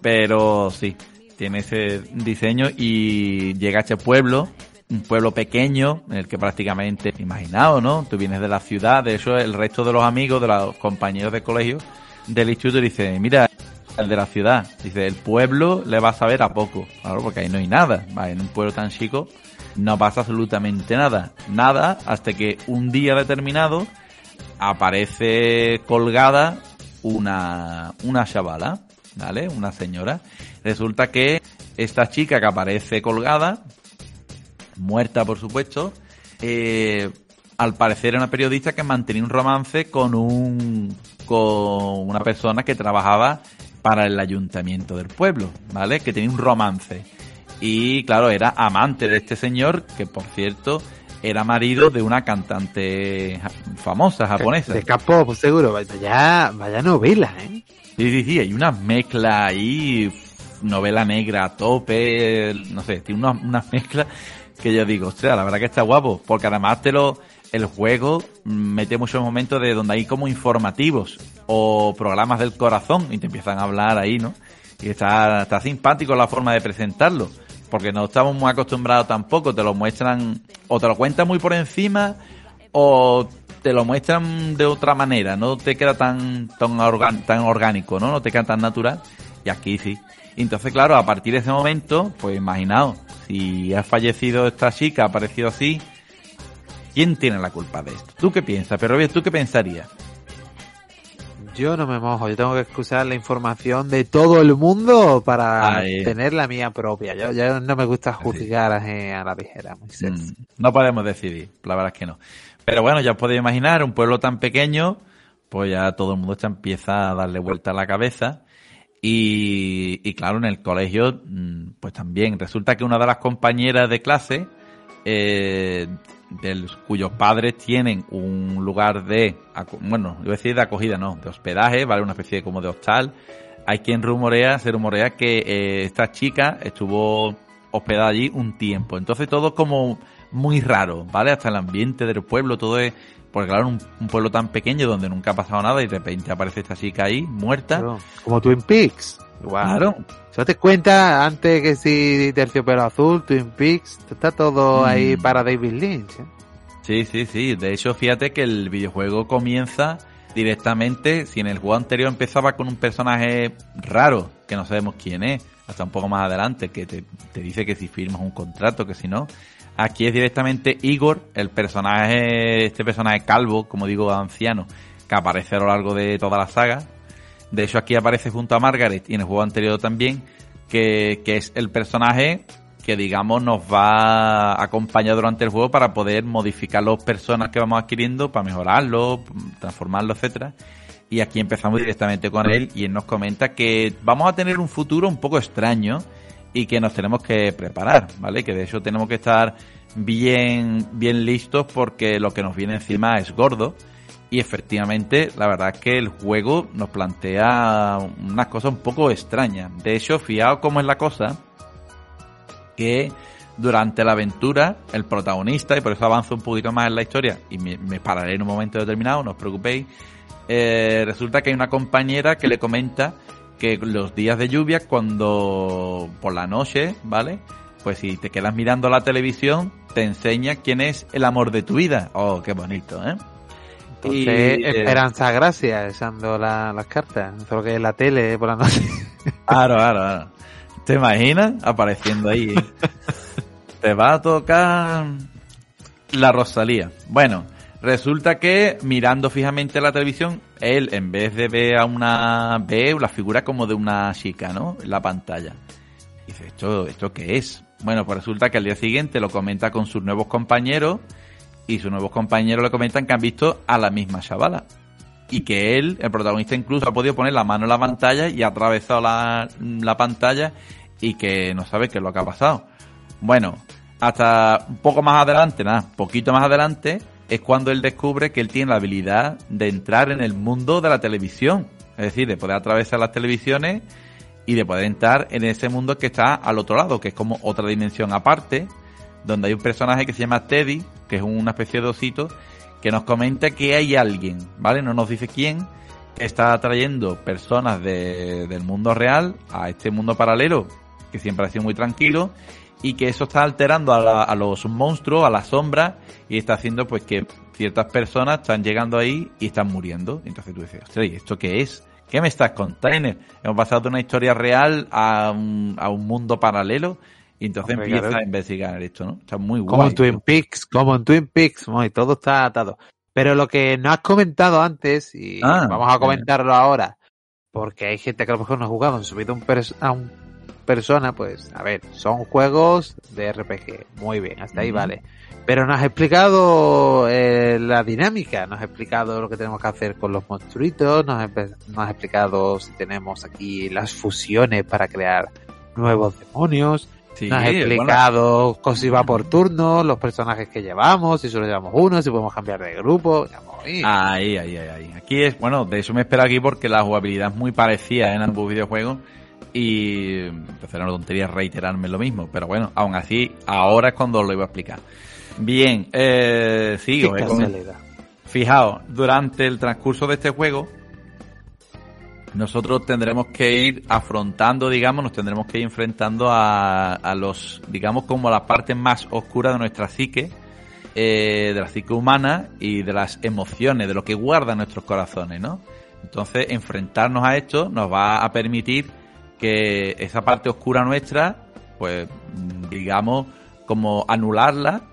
pero sí, tiene ese diseño y llega a este pueblo, un pueblo pequeño, en el que prácticamente, imaginado, ¿no? Tú vienes de la ciudad, de hecho el resto de los amigos, de los compañeros de colegio del instituto dice, mira, el de la ciudad, dice, el pueblo le va a saber a poco, claro, porque ahí no hay nada, ¿vale? en un pueblo tan chico no pasa absolutamente nada, nada, hasta que un día determinado aparece colgada una, una chavala, ¿vale? Una señora. Resulta que esta chica que aparece colgada, muerta por supuesto, eh, al parecer era una periodista que mantenía un romance con un con una persona que trabajaba para el ayuntamiento del pueblo, ¿vale? Que tenía un romance. Y claro, era amante de este señor, que por cierto era marido de una cantante famosa japonesa. De K-pop, seguro, vaya, vaya novela, ¿eh? Sí, sí, sí, hay una mezcla ahí, novela negra a tope, no sé, tiene una, una mezcla que yo digo, ostras, la verdad que está guapo, porque además te lo, el juego mete muchos momentos de donde hay como informativos o programas del corazón y te empiezan a hablar ahí, ¿no? Y está, está simpático la forma de presentarlo, porque no estamos muy acostumbrados tampoco, te lo muestran, o te lo cuentan muy por encima, o te lo muestran de otra manera, no te queda tan tan, tan orgánico, ¿no? No te queda tan natural. Y aquí sí. Entonces, claro, a partir de ese momento, pues imaginaos, si ha fallecido esta chica, ha aparecido así, ¿quién tiene la culpa de esto? ¿Tú qué piensas? Pero bien, ¿tú qué pensarías? Yo no me mojo, yo tengo que excusar la información de todo el mundo para Ahí. tener la mía propia. Yo, yo no me gusta juzgar a, a la ligera. Mm, no podemos decidir, la verdad es que no. Pero bueno, ya os podéis imaginar, un pueblo tan pequeño, pues ya todo el mundo ya empieza a darle vuelta a la cabeza. Y, y claro, en el colegio, mm, pues también resulta que una de las compañeras de clase, eh, del, cuyos padres tienen un lugar de, bueno, decir de acogida, no, de hospedaje, ¿vale? Una especie de, como de hostal. Hay quien rumorea, se rumorea que eh, esta chica estuvo hospedada allí un tiempo. Entonces todo como muy raro, ¿vale? Hasta el ambiente del pueblo, todo es... Porque claro, un, un pueblo tan pequeño donde nunca ha pasado nada y de repente aparece esta chica ahí, muerta. Como Twin Peaks. Claro. ¿Se te cuenta antes que si Terciopelo Azul, Twin Peaks? Está todo Mm. ahí para David Lynch. ¿eh? Sí, sí, sí. De hecho, fíjate que el videojuego comienza directamente, si en el juego anterior empezaba con un personaje raro, que no sabemos quién es, hasta un poco más adelante, que te, te dice que si firmas un contrato, que si no. Aquí es directamente Igor, el personaje, este personaje calvo, como digo, anciano, que aparece a lo largo de toda la saga. De hecho, aquí aparece junto a Margaret y en el juego anterior también, que, que es el personaje que digamos nos va a acompañar durante el juego para poder modificar los personas que vamos adquiriendo, para mejorarlo, transformarlo, etcétera. Y aquí empezamos directamente con él y él nos comenta que vamos a tener un futuro un poco extraño y que nos tenemos que preparar, ¿vale? Que de hecho tenemos que estar bien, bien listos porque lo que nos viene encima es gordo. Y efectivamente, la verdad es que el juego nos plantea unas cosas un poco extrañas. De hecho, fijaos cómo es la cosa, que durante la aventura, el protagonista, y por eso avanzo un poquito más en la historia, y me, me pararé en un momento determinado, no os preocupéis, eh, resulta que hay una compañera que le comenta que los días de lluvia, cuando por la noche, ¿vale? Pues si te quedas mirando la televisión, te enseña quién es el amor de tu vida. Oh, qué bonito, ¿eh? Entonces, Y, eh, Esperanza Gracia, usando la- las cartas. Eso es lo que es la tele por la noche. Claro, claro, claro. ¿Te imaginas apareciendo ahí? Te va a tocar la Rosalía. Bueno, resulta que mirando fijamente la televisión, él en vez de ver a una ve la figura como de una chica, ¿no? En la pantalla. Y dice, ¿esto, ¿esto qué es? Bueno, pues resulta que al día siguiente lo comenta con sus nuevos compañeros y sus nuevos compañeros le comentan que han visto a la misma chavala y que él, el protagonista, incluso ha podido poner la mano en la pantalla y ha atravesado la, la pantalla y que no sabe qué es lo que ha pasado. Bueno, hasta un poco más adelante, nada, poquito más adelante, es cuando él descubre que él tiene la habilidad de entrar en el mundo de la televisión. Es decir, de poder atravesar las televisiones y de poder entrar en ese mundo que está al otro lado, que es como otra dimensión aparte, donde hay un personaje que se llama Teddy, que es una especie de osito, que nos comenta que hay alguien, ¿vale? No nos dice quién, que está trayendo personas de- del mundo real a este mundo paralelo, que siempre ha sido muy tranquilo, y que eso está alterando a, la- a los monstruos, a las sombras, y está haciendo pues que ciertas personas están llegando ahí y están muriendo. Entonces tú dices, ostras, ¿y esto qué es? ¿Qué me estás contando? Hemos pasado de una historia real a un, a un mundo paralelo, y entonces Hombre, empieza claro. a investigar esto, ¿no? Está muy Como guay. en Twin Peaks, como en Twin Peaks, muy, todo está atado. Pero lo que no has comentado antes, y Ah, vamos a comentarlo ahora, porque hay gente que a lo mejor no ha jugado, han subido un pers- a un persona, pues, a ver, son juegos de RPG, muy bien, hasta ahí vale. Pero nos has explicado eh, la dinámica, nos has explicado lo que tenemos que hacer con los monstruitos, nos nos has explicado si tenemos aquí las fusiones para crear nuevos demonios, Sí, nos has bueno, explicado cómo si va por turno, los personajes que llevamos, si solo llevamos uno, si podemos cambiar de grupo. Ahí, ahí, ahí, ahí. Aquí es, bueno, de eso me espero aquí porque la jugabilidad es muy parecida en ambos videojuegos y entonces era una tontería reiterarme lo mismo, pero bueno, aún así, ahora es cuando os lo iba a explicar. Bien, eh, sí, qué casualidad. Fijaos, durante el transcurso de este juego, nosotros tendremos que ir afrontando, digamos, nos tendremos que ir enfrentando a, a los, digamos, como a las partes más oscuras de nuestra psique, eh, de la psique humana y de las emociones, de lo que guarda nuestros corazones, ¿no? Entonces, enfrentarnos a esto nos va a permitir que esa parte oscura nuestra, pues, digamos, como anularla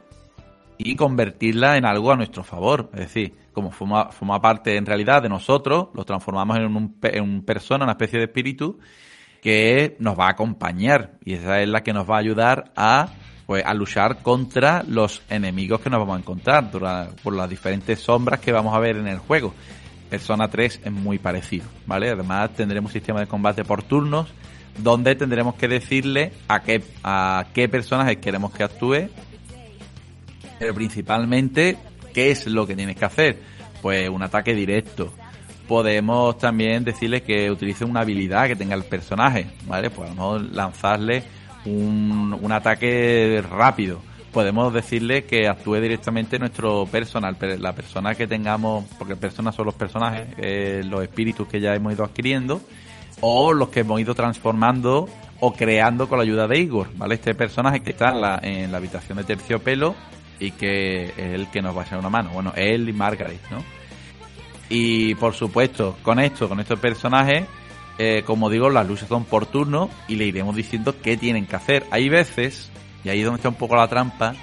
y convertirla en algo a nuestro favor. Es decir, como forma, forma parte en realidad de nosotros, lo transformamos en un, en un persona, una especie de espíritu que nos va a acompañar y esa es la que nos va a ayudar a pues a luchar contra los enemigos que nos vamos a encontrar por las diferentes sombras que vamos a ver en el juego. Persona 3 es muy parecido, ¿vale? Además tendremos un sistema de combate por turnos donde tendremos que decirle a qué, a qué personaje queremos que actúe pero principalmente, ¿qué es lo que tienes que hacer? Pues un ataque directo. Podemos también decirle que utilice una habilidad que tenga el personaje, ¿vale? Podemos lanzarle un, un ataque rápido. Podemos decirle que actúe directamente nuestro personal, pe- la persona que tengamos, porque personas son los personajes, eh, los espíritus que ya hemos ido adquiriendo, o los que hemos ido transformando o creando con la ayuda de Igor, ¿vale? Este personaje que está en la, en la habitación de terciopelo y que es el que nos va a echar una mano. Bueno, él y Margaret, ¿no? Y por supuesto, con esto, con estos personajes, eh, como digo, las luchas son por turno y le iremos diciendo qué tienen que hacer. Hay veces, y ahí es donde está un poco la trampa,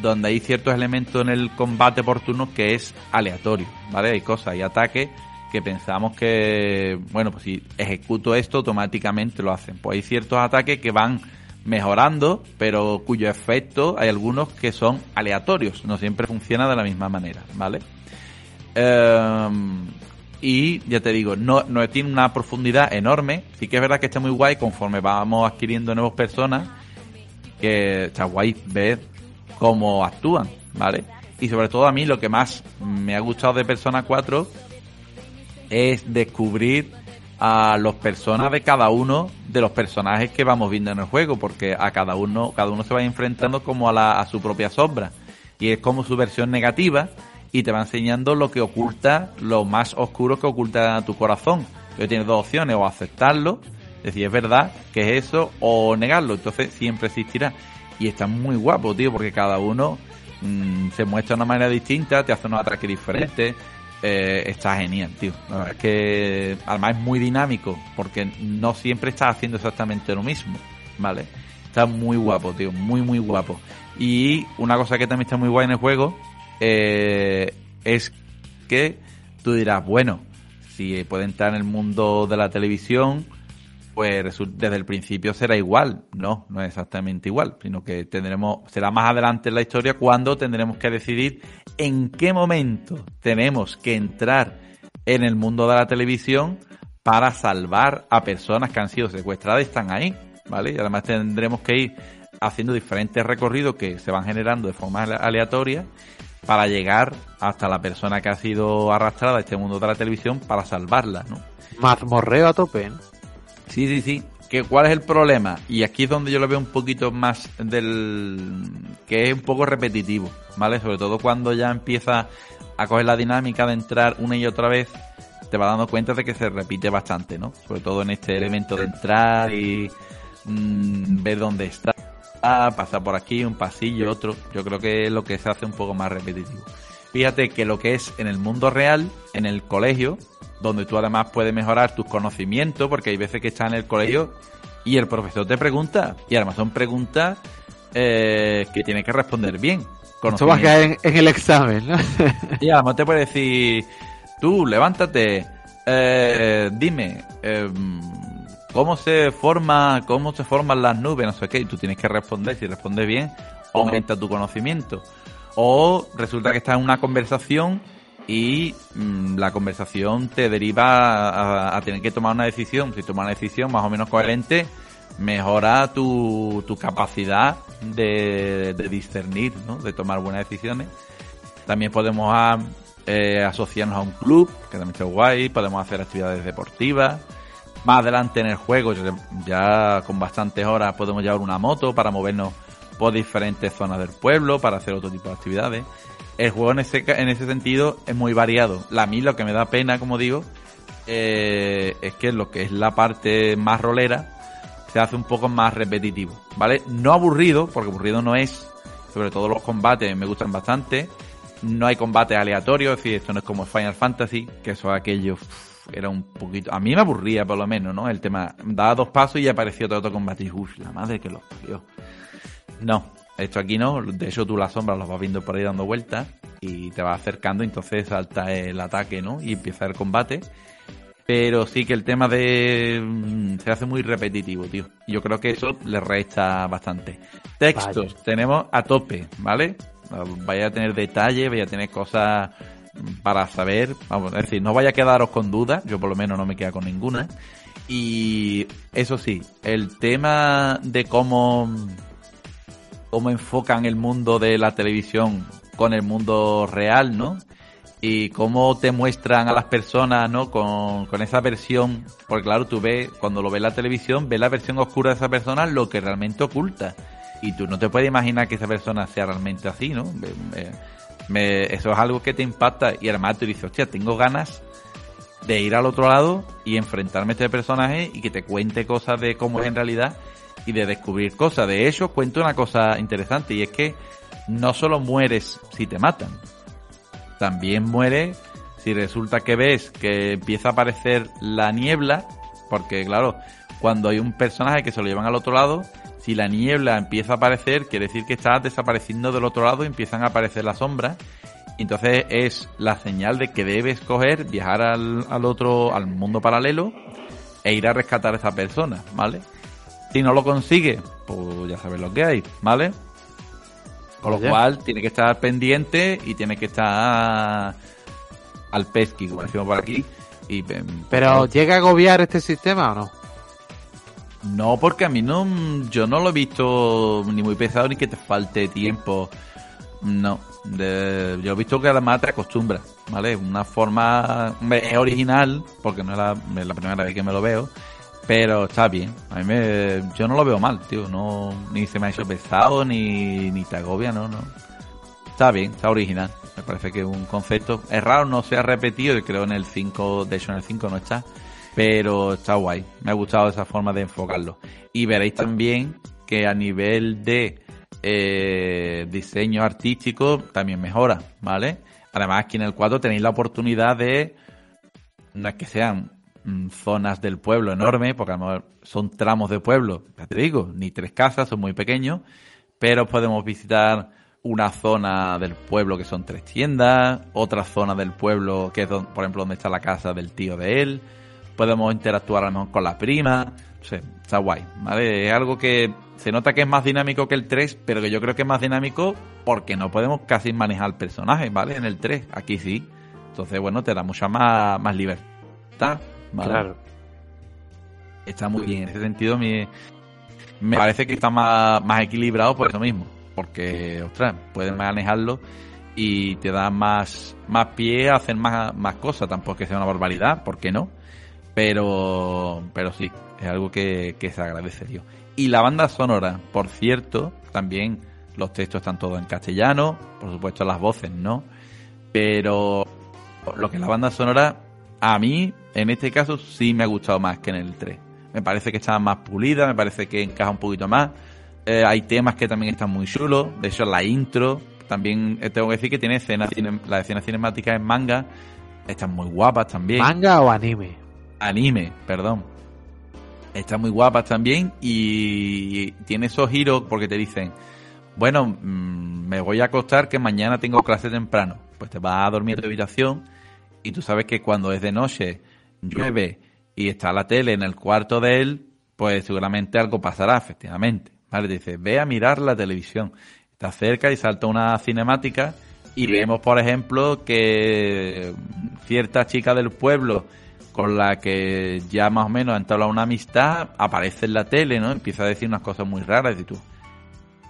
donde hay ciertos elementos en el combate por turno que es aleatorio, ¿vale? Hay cosas, hay ataques que pensamos que, bueno, pues si ejecuto esto, automáticamente lo hacen. Pues hay ciertos ataques que van mejorando, pero cuyo efecto hay algunos que son aleatorios, no siempre funciona de la misma manera, ¿vale? Em, y ya te digo, no, no tiene una profundidad enorme, sí que es verdad que está muy guay conforme vamos adquiriendo nuevas personas, que está guay ver cómo actúan, ¿vale? Y sobre todo a mí lo que más me ha gustado de Persona 4 es descubrir a los personas de cada uno de los personajes que vamos viendo en el juego, porque a cada uno, cada uno se va enfrentando como a, la, a su propia sombra. Y es como su versión negativa y te va enseñando lo que oculta, lo más oscuro que oculta tu corazón. Entonces tienes dos opciones, o aceptarlo, decir es verdad que es eso, o negarlo. Entonces siempre existirá. Y está muy guapo, tío, porque cada uno mm, se muestra de una manera distinta, te hace unos ataques diferentes. Eh, está genial, tío. La verdad es que además es muy dinámico, porque no siempre estás haciendo exactamente lo mismo, ¿vale? Está muy guapo, tío, muy, muy guapo. Y una cosa que también está muy guay en el juego eh, es que tú dirás, bueno, si puede entrar en el mundo de la televisión, pues desde el principio será igual. No, no es exactamente igual, sino que tendremos, será más adelante en la historia cuando tendremos que decidir en qué momento tenemos que entrar en el mundo de la televisión para salvar a personas que han sido secuestradas y están ahí, ¿vale? Y además tendremos que ir haciendo diferentes recorridos que se van generando de forma ale- aleatoria para llegar hasta la persona que ha sido arrastrada a este mundo de la televisión para salvarla, ¿no? Mazmorreo a tope, ¿no? Sí, sí, sí. ¿Que ¿Cuál es el problema? Y aquí es donde yo lo veo un poquito más del... que es un poco repetitivo, ¿vale? Sobre todo cuando ya empieza a coger la dinámica de entrar una y otra vez, te vas dando cuenta de que se repite bastante, ¿no? Sobre todo en este elemento de entrar y mm, ver dónde está, pasar por aquí, un pasillo, otro. Yo creo que es lo que se hace un poco más repetitivo. Fíjate que lo que es en el mundo real, en el colegio, donde tú además puedes mejorar tus conocimientos, porque hay veces que estás en el colegio y el profesor te pregunta, y además son preguntas eh, que tienes que responder bien. Esto va a caer en, en el examen, ¿no? Y además te puede decir, tú, levántate, eh, dime, eh, ¿cómo se forma, cómo se forman las nubes? No sé qué, y tú tienes que responder, si respondes bien, aumenta tu conocimiento. O resulta que estás en una conversación y mm, la conversación te deriva a, tener que tomar una decisión. Si tomas una decisión más o menos coherente, mejora tu, tu capacidad de, de discernir, ¿no? de tomar buenas decisiones. También podemos a- eh, asociarnos a un club, que también está guay, podemos hacer actividades deportivas. Más adelante en el juego, ya, ya con bastantes horas, podemos llevar una moto para movernos por diferentes zonas del pueblo, para hacer otro tipo de actividades. El juego en ese, en ese sentido es muy variado. A mí lo que me da pena, como digo, eh, es que lo que es la parte más rolera se hace un poco más repetitivo, ¿vale? No aburrido, porque aburrido no es, sobre todo los combates me gustan bastante. No hay combates aleatorios, es decir, esto no es como Final Fantasy, que eso aquello era un poquito... A mí me aburría por lo menos, ¿no? El tema, daba dos pasos y apareció otro, otro combate y la madre que lo parió. No, esto aquí no, de hecho tú las sombras las vas viendo por ahí dando vueltas y te vas acercando, entonces salta el ataque, ¿no? Y empieza el combate. Pero sí que el tema de... mm, se hace muy repetitivo, tío. Yo creo que eso le resta bastante. Textos, Vaya. tenemos a tope, ¿vale? Vaya a tener detalles, vaya a tener cosas para saber. Vamos, es decir, no vaya a quedaros con dudas, yo por lo menos no me queda con ninguna. Y eso sí, el tema de cómo cómo enfocan el mundo de la televisión con el mundo real, ¿no? Y cómo te muestran a las personas, ¿no? Con, con esa versión, porque claro, tú ves, cuando lo ves la televisión, ves la versión oscura de esa persona, lo que realmente oculta. Y tú no te puedes imaginar que esa persona sea realmente así, ¿no? Me- eso es algo que te impacta y además tú dices, hostia, tengo ganas de ir al otro lado y enfrentarme a este personaje y que te cuente cosas de cómo es en realidad y de descubrir cosas. De hecho, cuento una cosa interesante y es que no solo mueres si te matan, también mueres si resulta que ves que empieza a aparecer la niebla, porque claro, cuando hay un personaje que se lo llevan al otro lado, si la niebla empieza a aparecer, quiere decir que está desapareciendo del otro lado y empiezan a aparecer las sombras. Entonces es la señal de que debes coger, viajar al, al otro, al mundo paralelo e ir a rescatar a esa persona, ¿vale? Si no lo consigue, pues ya sabes lo que hay, ¿vale? Con lo Oye. cual tiene que estar pendiente y tiene que estar al pesqui, como decimos por aquí. Y, Pero ¿llega a agobiar este sistema o no? No, porque a mí no, yo no lo he visto ni muy pesado ni que te falte tiempo. No, de- yo he visto que además te acostumbras, ¿vale? Una forma es original, porque no es la, es la primera vez que me lo veo, Pero está bien. A mí me, yo no lo veo mal, tío. No, ni se me ha hecho pesado, ni, ni te agobia, no, no. Está bien, está original. Me parece que es un concepto. Es raro, no se ha repetido, y creo en el 5, de hecho en el 5 no está. Pero está guay. Me ha gustado esa forma de enfocarlo. Y veréis también que a nivel de eh, diseño artístico también mejora, ¿vale? Además, aquí en el 4 tenéis la oportunidad de. No es que sean zonas del pueblo enormes, porque a lo mejor son tramos de pueblo, ya te digo, ni tres casas, son muy pequeños, pero podemos visitar una zona del pueblo que son tres tiendas, otra zona del pueblo que es, por ejemplo, donde está la casa del tío de él, podemos interactuar a lo mejor con la prima, no sé, está guay, ¿vale? Es algo que se nota que es más dinámico que el 3, pero que yo creo que es más dinámico porque no podemos casi manejar el personaje, ¿vale? En el 3, aquí sí. Entonces, bueno, te da mucha más, más libertad, ¿vale? Claro. Está muy bien. En ese sentido, me, me parece que está más, más equilibrado por eso mismo. Porque, ostras, puedes manejarlo y te da más, más pie a hacer más, más cosas. Tampoco es que sea una barbaridad, ¿por qué no? Pero, pero sí, es algo que, que se agradece, tío. Y la banda sonora, por cierto, también los textos están todos en castellano, por supuesto las voces no, pero lo que es la banda sonora, a mí, en este caso, sí me ha gustado más que en el 3. Me parece que está más pulida, me parece que encaja un poquito más. Eh, hay temas que también están muy chulos, de hecho la intro, también eh, tengo que decir que tiene escenas, las escenas cinemáticas en manga, están muy guapas también ¿Manga o anime? anime, perdón. Están muy guapas también y tiene esos giros porque te dicen, bueno, mm, me voy a acostar que mañana tengo clase temprano. Pues te vas a dormir en tu habitación y tú sabes que cuando es de noche, llueve y está la tele en el cuarto de él, pues seguramente algo pasará, efectivamente. ¿Vale? Dice, ve a mirar la televisión. Está cerca y salta una cinemática y vemos, por ejemplo, que cierta chica del pueblo con la que ya más o menos ha entablado una amistad, aparece en la tele, ¿no? Empieza a decir unas cosas muy raras y tú,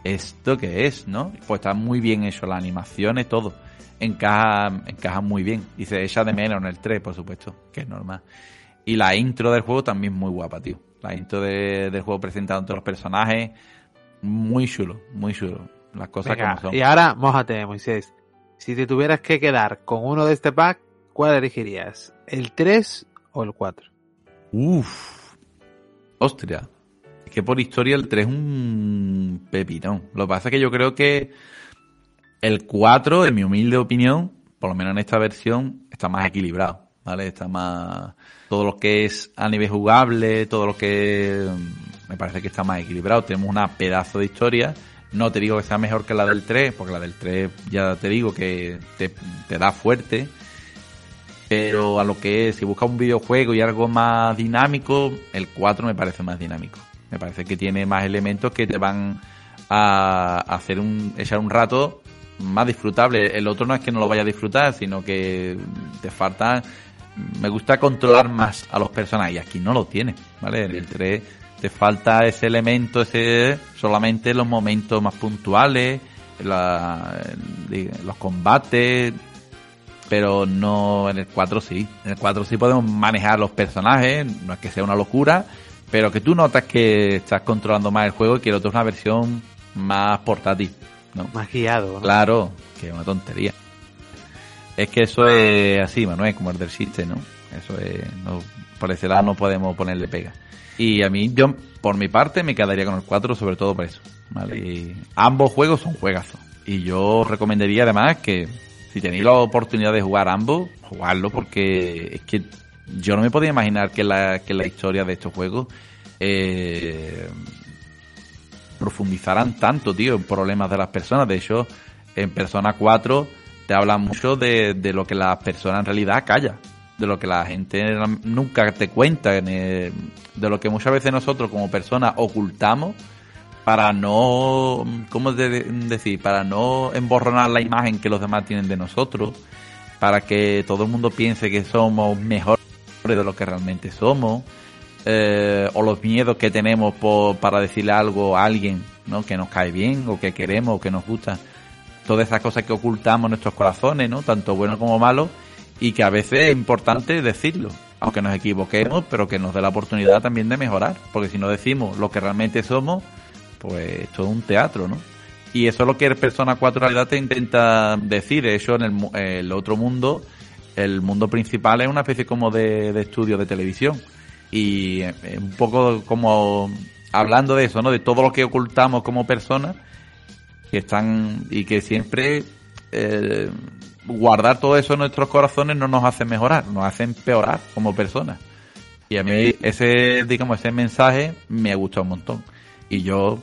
¿esto qué es, no? Pues está muy bien hecho, la animación y todo. Encaja, encaja muy bien. Y se echa de menos en el 3, por supuesto, que es normal. Y la intro del juego también muy guapa, tío. La intro de- del juego presentando todos los personajes, muy chulo, muy chulo. Las cosas Venga, como son. y ahora, mójate, Moisés. Si te tuvieras que quedar con uno de este pack, ¿cuál elegirías? ¿El 3 o el 4? Uf. Ostria. Es que por historia el 3 es un pepitón. Lo que pasa es que yo creo que el 4, en mi humilde opinión, por lo menos en esta versión, está más equilibrado. ¿Vale? Está más. Todo lo que es a nivel jugable, todo lo que. mm, Me parece que está más equilibrado. Tenemos una pedazo de historia. No te digo que sea mejor que la del 3, porque la del 3 ya te digo que te, da fuerte. Pero a lo que es, si buscas un videojuego y algo más dinámico, el 4 me parece más dinámico. Me parece que tiene más elementos que te van a hacer un, echar un rato más disfrutable. El otro no es que no lo vaya a disfrutar, sino que te falta, me gusta controlar más a los personajes y aquí no lo tiene, ¿vale? En el 3 te falta ese elemento, ese solamente en los momentos más puntuales, la- los combates, pero no en el 4 sí. En el 4 sí podemos manejar los personajes, no es que sea una locura, pero que tú notas que estás controlando más el juego y que el otro es una versión más portátil, ¿no? Más guiado, ¿no? Claro, que es una tontería. Es que eso es así, Manuel, como el del chiste, ¿no? Eso es, no, por ese lado no podemos ponerle pega. Y a mí, yo, por mi parte, me quedaría con el 4, sobre todo por eso, ¿vale? Y ambos juegos son juegazos. Y yo recomendaría además que, si tenéis la oportunidad de jugar ambos, jugarlo porque es que yo no me podía imaginar que la, que la historia de estos juegos eh, profundizaran tanto, tío, en problemas de las personas. De hecho, en Persona 4 te habla mucho de, lo que la persona en realidad calla, de lo que la gente nunca te cuenta, de lo que muchas veces nosotros como personas ocultamos para no, ¿cómo de- decir? Para no emborronar la imagen que los demás tienen de nosotros, para que todo el mundo piense que somos mejores de lo que realmente somos, eh, o los miedos que tenemos por, para decirle algo a alguien, ¿no? Que nos cae bien, o que queremos, o que nos gusta. Todas esas cosas que ocultamos en nuestros corazones, ¿no? Tanto bueno como malo, y que a veces es importante decirlo. aunque nos equivoquemos, pero que nos dé la oportunidad también de mejorar, porque si no decimos lo que realmente somos, pues esto es un teatro, ¿no? Y eso es lo que el Persona 4 en realidad te intenta decir. De hecho, en el, el otro mundo, el mundo principal es una especie como de estudio de televisión. Y eh, un poco como hablando de eso, ¿no? De todo lo que ocultamos como personas que están y que siempre eh, guardar todo eso en nuestros corazones no nos hace mejorar, nos hace empeorar como personas. Y a mí ese, digamos, ese mensaje me ha gustado un montón. Y yo,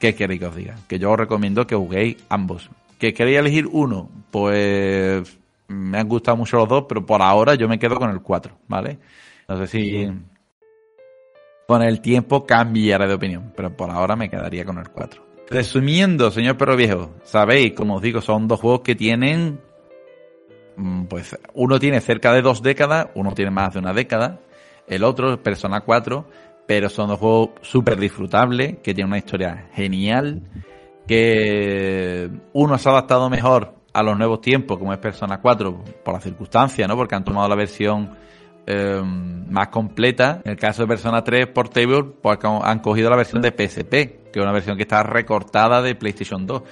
¿qué queréis que os diga? Que yo os recomiendo que juguéis ambos. ¿Que queréis elegir uno? Pues me han gustado mucho los dos, pero por ahora yo me quedo con el 4, ¿vale? No sé si con el tiempo cambiaré de opinión, pero por ahora me quedaría con el 4. Resumiendo, señor Perro Viejo, sabéis, como os digo, son dos juegos que tienen, mm, pues uno tiene cerca de dos décadas, uno tiene más de una década, el otro, Persona 4, pero son dos juegos súper disfrutables, que tienen una historia genial, que uno se ha adaptado mejor a los nuevos tiempos, como es Persona 4, por las circunstancias, ¿no? Porque han tomado la versión eh, más completa. En el caso de Persona 3 Portable, pues han- han cogido la versión de PSP, que es una versión que está recortada de PlayStation 2.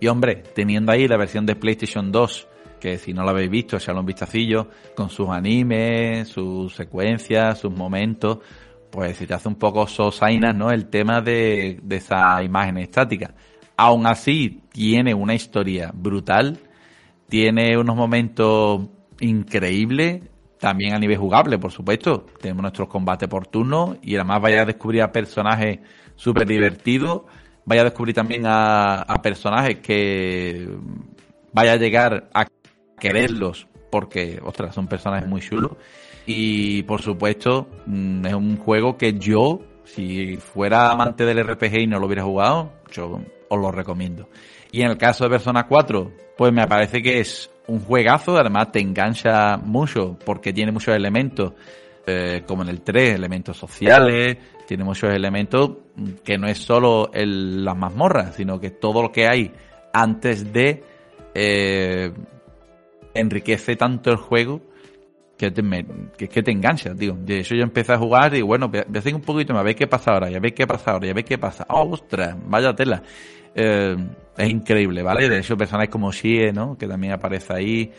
Y hombre, teniendo ahí la versión de PlayStation 2, que si no la habéis visto, echadle un vistacillo, con sus animes, sus secuencias, sus momentos, pues se te hace un poco sosainas, ¿no? El tema de, de esa imagen estática. Aún así, tiene una historia brutal, tiene unos momentos increíbles, también a nivel jugable, por supuesto. Tenemos nuestros combates por turno y además vaya a descubrir a personajes súper divertidos, vaya a descubrir también a, personajes que vaya a llegar a quererlos porque, ostras, son personajes muy chulos. Y por supuesto, mm, es un juego que yo, si fuera amante del RPG y no lo hubiera jugado, yo os lo recomiendo. Y en el caso de Persona 4, pues me parece que es un juegazo, además te engancha mucho porque tiene muchos elementos, eh, como en el 3, elementos sociales, tiene muchos elementos que no es solo el, las mazmorras, sino que todo lo que hay antes de eh, enriquece tanto el juego que te, que, te engancha, tío. De hecho, yo empecé a jugar y bueno, voy a a hacer un poquito, a ver qué pasa ahora, ya veis qué pasa ahora, ya veis qué pasa. ¡Oh, ostras! Vaya tela. Eh, es increíble, ¿vale? De hecho, personajes como Shie, ¿no? Que también aparece ahí.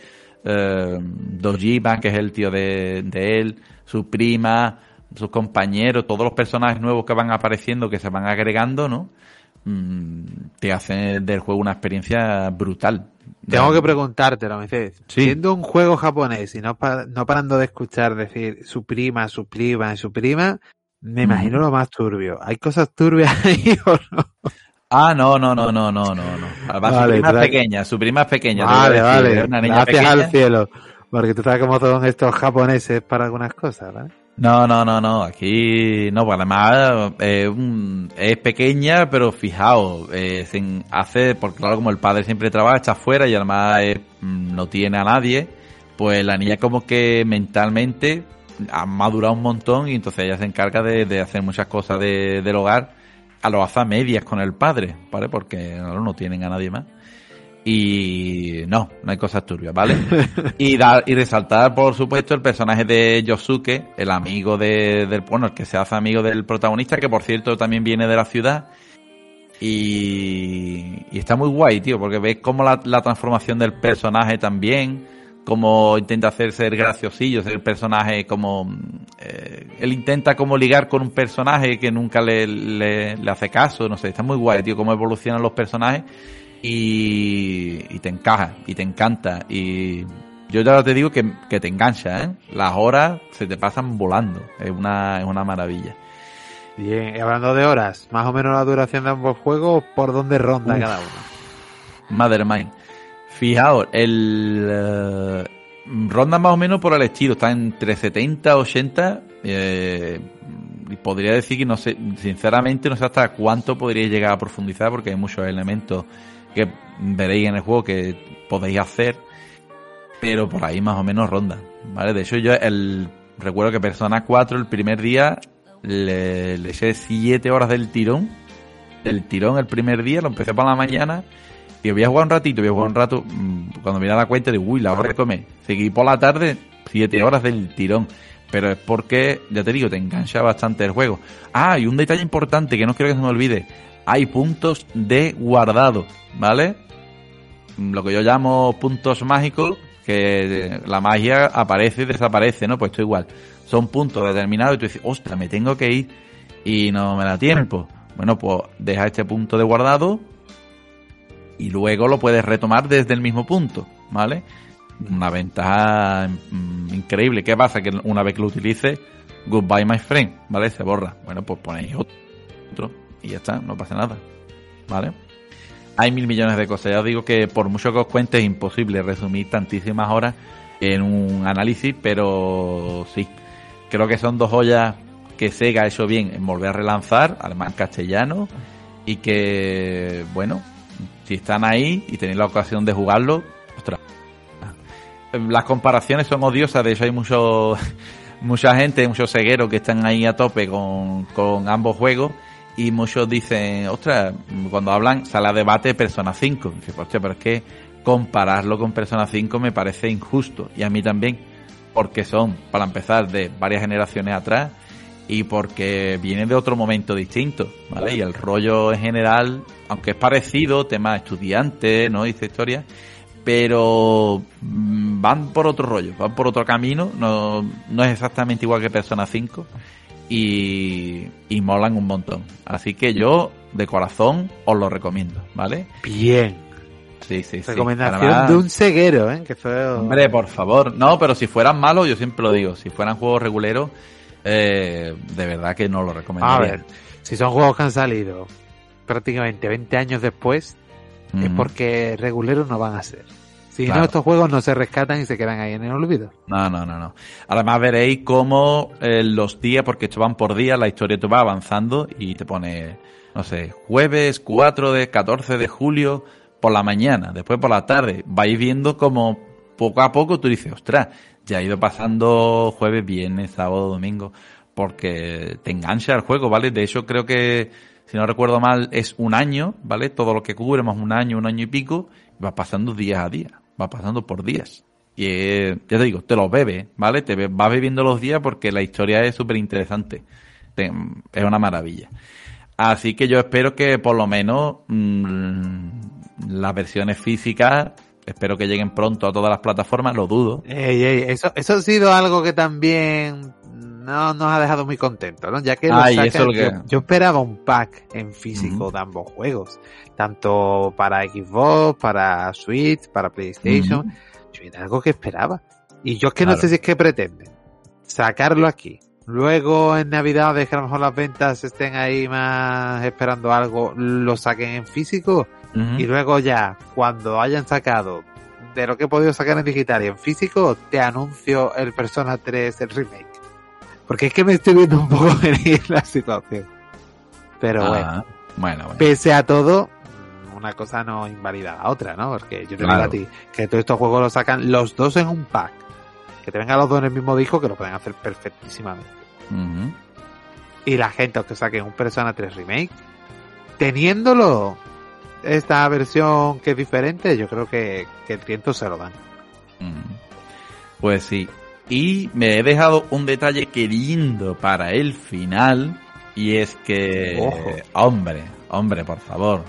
Eh, Dojima, que es el tío de, de él, su prima, sus compañeros, todos los personajes nuevos que van apareciendo, que se van agregando, ¿no? Mm, te hacen del juego una experiencia brutal. Tengo que preguntártelo, Mercedes. Sí. Siendo un juego japonés y no, pa- no parando de escuchar decir su prima, su prima, su prima, me imagino lo más turbio. ¿Hay cosas turbias ahí o no? Ah, no, no, no, no, no, no, no. Además, Vale, su prima es pequeña, su prima es pequeña. Vale, vale. Una niña Gracias pequeña. al cielo. Porque tú sabes cómo son estos japoneses para algunas cosas, ¿vale? No, no, no, no. Aquí, no, pues además eh, un- es pequeña, pero fijaos, eh, hace, porque claro, como el padre siempre trabaja, está afuera y además eh, no tiene a nadie, pues la niña como que mentalmente ha madurado un montón y entonces ella se encarga de, de hacer muchas cosas de- del hogar a lo hace a medias con el padre, ¿vale? Porque no, tienen a nadie más. Y no, no hay cosas turbias, ¿vale? y, dar, y resaltar, por supuesto, el personaje de Yosuke, el amigo de, del, bueno, el que se hace amigo del protagonista, que por cierto también viene de la ciudad. Y, y está muy guay, tío, porque ves como la, la transformación del personaje también, como intenta hacer ser graciosillo, ser personaje como... eh, él intenta como ligar con un personaje que nunca le, le, le hace caso, no sé, está muy guay, tío, cómo evolucionan los personajes y, y te encaja, y te encanta, y yo ya te digo que, que te engancha, ¿eh? Las horas se te pasan volando, es una, es una maravilla. Bien, y hablando de horas, más o menos la duración de ambos juegos, ¿por dónde ronda Uf. cada uno? Mine. Fijaos, el eh, ronda más o menos por el estilo, está entre 70 80 eh, y podría decir que no sé, sinceramente no sé hasta cuánto podría llegar a profundizar porque hay muchos elementos que veréis en el juego que podéis hacer, pero por ahí más o menos ronda, ¿vale? De hecho yo el recuerdo que Persona 4 el primer día le, le eché 7 horas del tirón, el tirón el primer día, lo empecé por la mañana y voy a jugar un ratito, voy a jugar un rato. mm, Cuando me da la cuenta, digo, uy, la hora de comer. Seguí por la tarde, siete horas del tirón. pero es porque, ya te digo, te engancha bastante el juego. Ah, y un detalle importante que no quiero que se me olvide. Hay puntos de guardado, ¿vale? Lo que yo llamo puntos mágicos, que la magia aparece y desaparece, ¿no? Pues esto igual. Son puntos determinados y tú dices, ostras, me tengo que ir y no me da tiempo. Bueno, pues deja este punto de guardado y luego lo puedes retomar desde el mismo punto, ¿vale? Una ventaja mm, increíble. ¿Qué pasa? Que una vez que lo utilice, goodbye my friend, ¿vale? Se borra. Bueno, pues ponéis otro y ya está, no pasa nada, ¿vale? Hay mil millones de cosas. Ya os digo que por mucho que os cuente es imposible resumir tantísimas horas en un análisis, pero sí, creo que son dos joyas que Sega ha hecho bien en volver a relanzar, además en castellano, y que, bueno, si están ahí y tenéis la ocasión de jugarlo, ostras. Las comparaciones son odiosas, de hecho hay mucho, mucha gente, muchos cegueros que están ahí a tope con, con ambos juegos y muchos dicen, ostras, cuando hablan sale a debate Persona 5. Dice, hostia, pero es que compararlo con Persona 5 me parece injusto y a mí también, porque son, para empezar, de varias generaciones atrás y porque viene de otro momento distinto, ¿vale? Y el rollo en general, aunque es parecido, tema estudiante, ¿no? Dice historia, pero mm, van por otro rollo, van por otro camino, no, no es exactamente igual que Persona 5 y, y molan un montón. Así que yo, de corazón, os lo recomiendo, ¿vale? Bien. Sí, sí, sí. Recomendación Además- de un ceguero, ¿eh? Que fue... Hombre, por favor. No, pero si fueran malos, yo siempre lo digo. Si fueran juegos reguleros, eh, de verdad que no lo A recomendaría. ver, si son juegos que han salido prácticamente 20 años después, es porque reguleros no van a ser. Si Claro. no, estos juegos no se rescatan y se quedan ahí en el olvido. No, no, no, no. Además veréis cómo eh, los días, porque esto van por días, la historia te va avanzando y te pone, no sé, jueves 4 de 14 de julio por la mañana, después por la tarde. Vais viendo como poco a poco tú dices, ostras, ya ha ido pasando jueves, viernes, sábado, domingo, porque te engancha el juego, ¿vale? De hecho creo que, si no recuerdo mal, es un año, ¿vale? Todo lo que cubre, más un año, un año y pico, va pasando días a día, va pasando por días. Y eh, ya te digo, te los bebe, ¿vale? Te vas bebiendo los días porque la historia es súper interesante. Te- Es una maravilla. Así que yo espero que por lo menos mm, las versiones físicas, espero que lleguen pronto a todas las plataformas, lo dudo. Ey, ey, eso, eso ha sido algo que también no nos ha dejado muy contentos, ¿no? Ya que Ay, sacan- eso es lo que- yo, yo esperaba un pack en físico de ambos juegos, tanto para Xbox, para Switch, para PlayStation. Yo era algo que esperaba. Y yo es que no sé si es que pretenden sacarlo aquí. Luego en Navidades, que a lo mejor las ventas estén ahí más esperando algo, lo saquen en físico. Y luego ya, cuando hayan sacado de lo que he podido sacar en digital y en físico, te anuncio el Persona 3, el remake. Porque es que me estoy viendo un poco venir la situación. Pero Ah, bueno, bueno, bueno. pese a todo, una cosa no invalida la otra, ¿no? Porque yo te Claro. digo a ti, que todos estos juegos los sacan los dos en un pack. Que te vengan los dos en el mismo disco, que lo pueden hacer perfectísimamente. Y la gente que saquen un Persona 3 remake, teniéndolo esta versión que es diferente, yo creo que, que el tiento se lo dan. Pues sí. Y me he dejado un detalle queriendo para el final. Y es que, Ojo. hombre, hombre, por favor.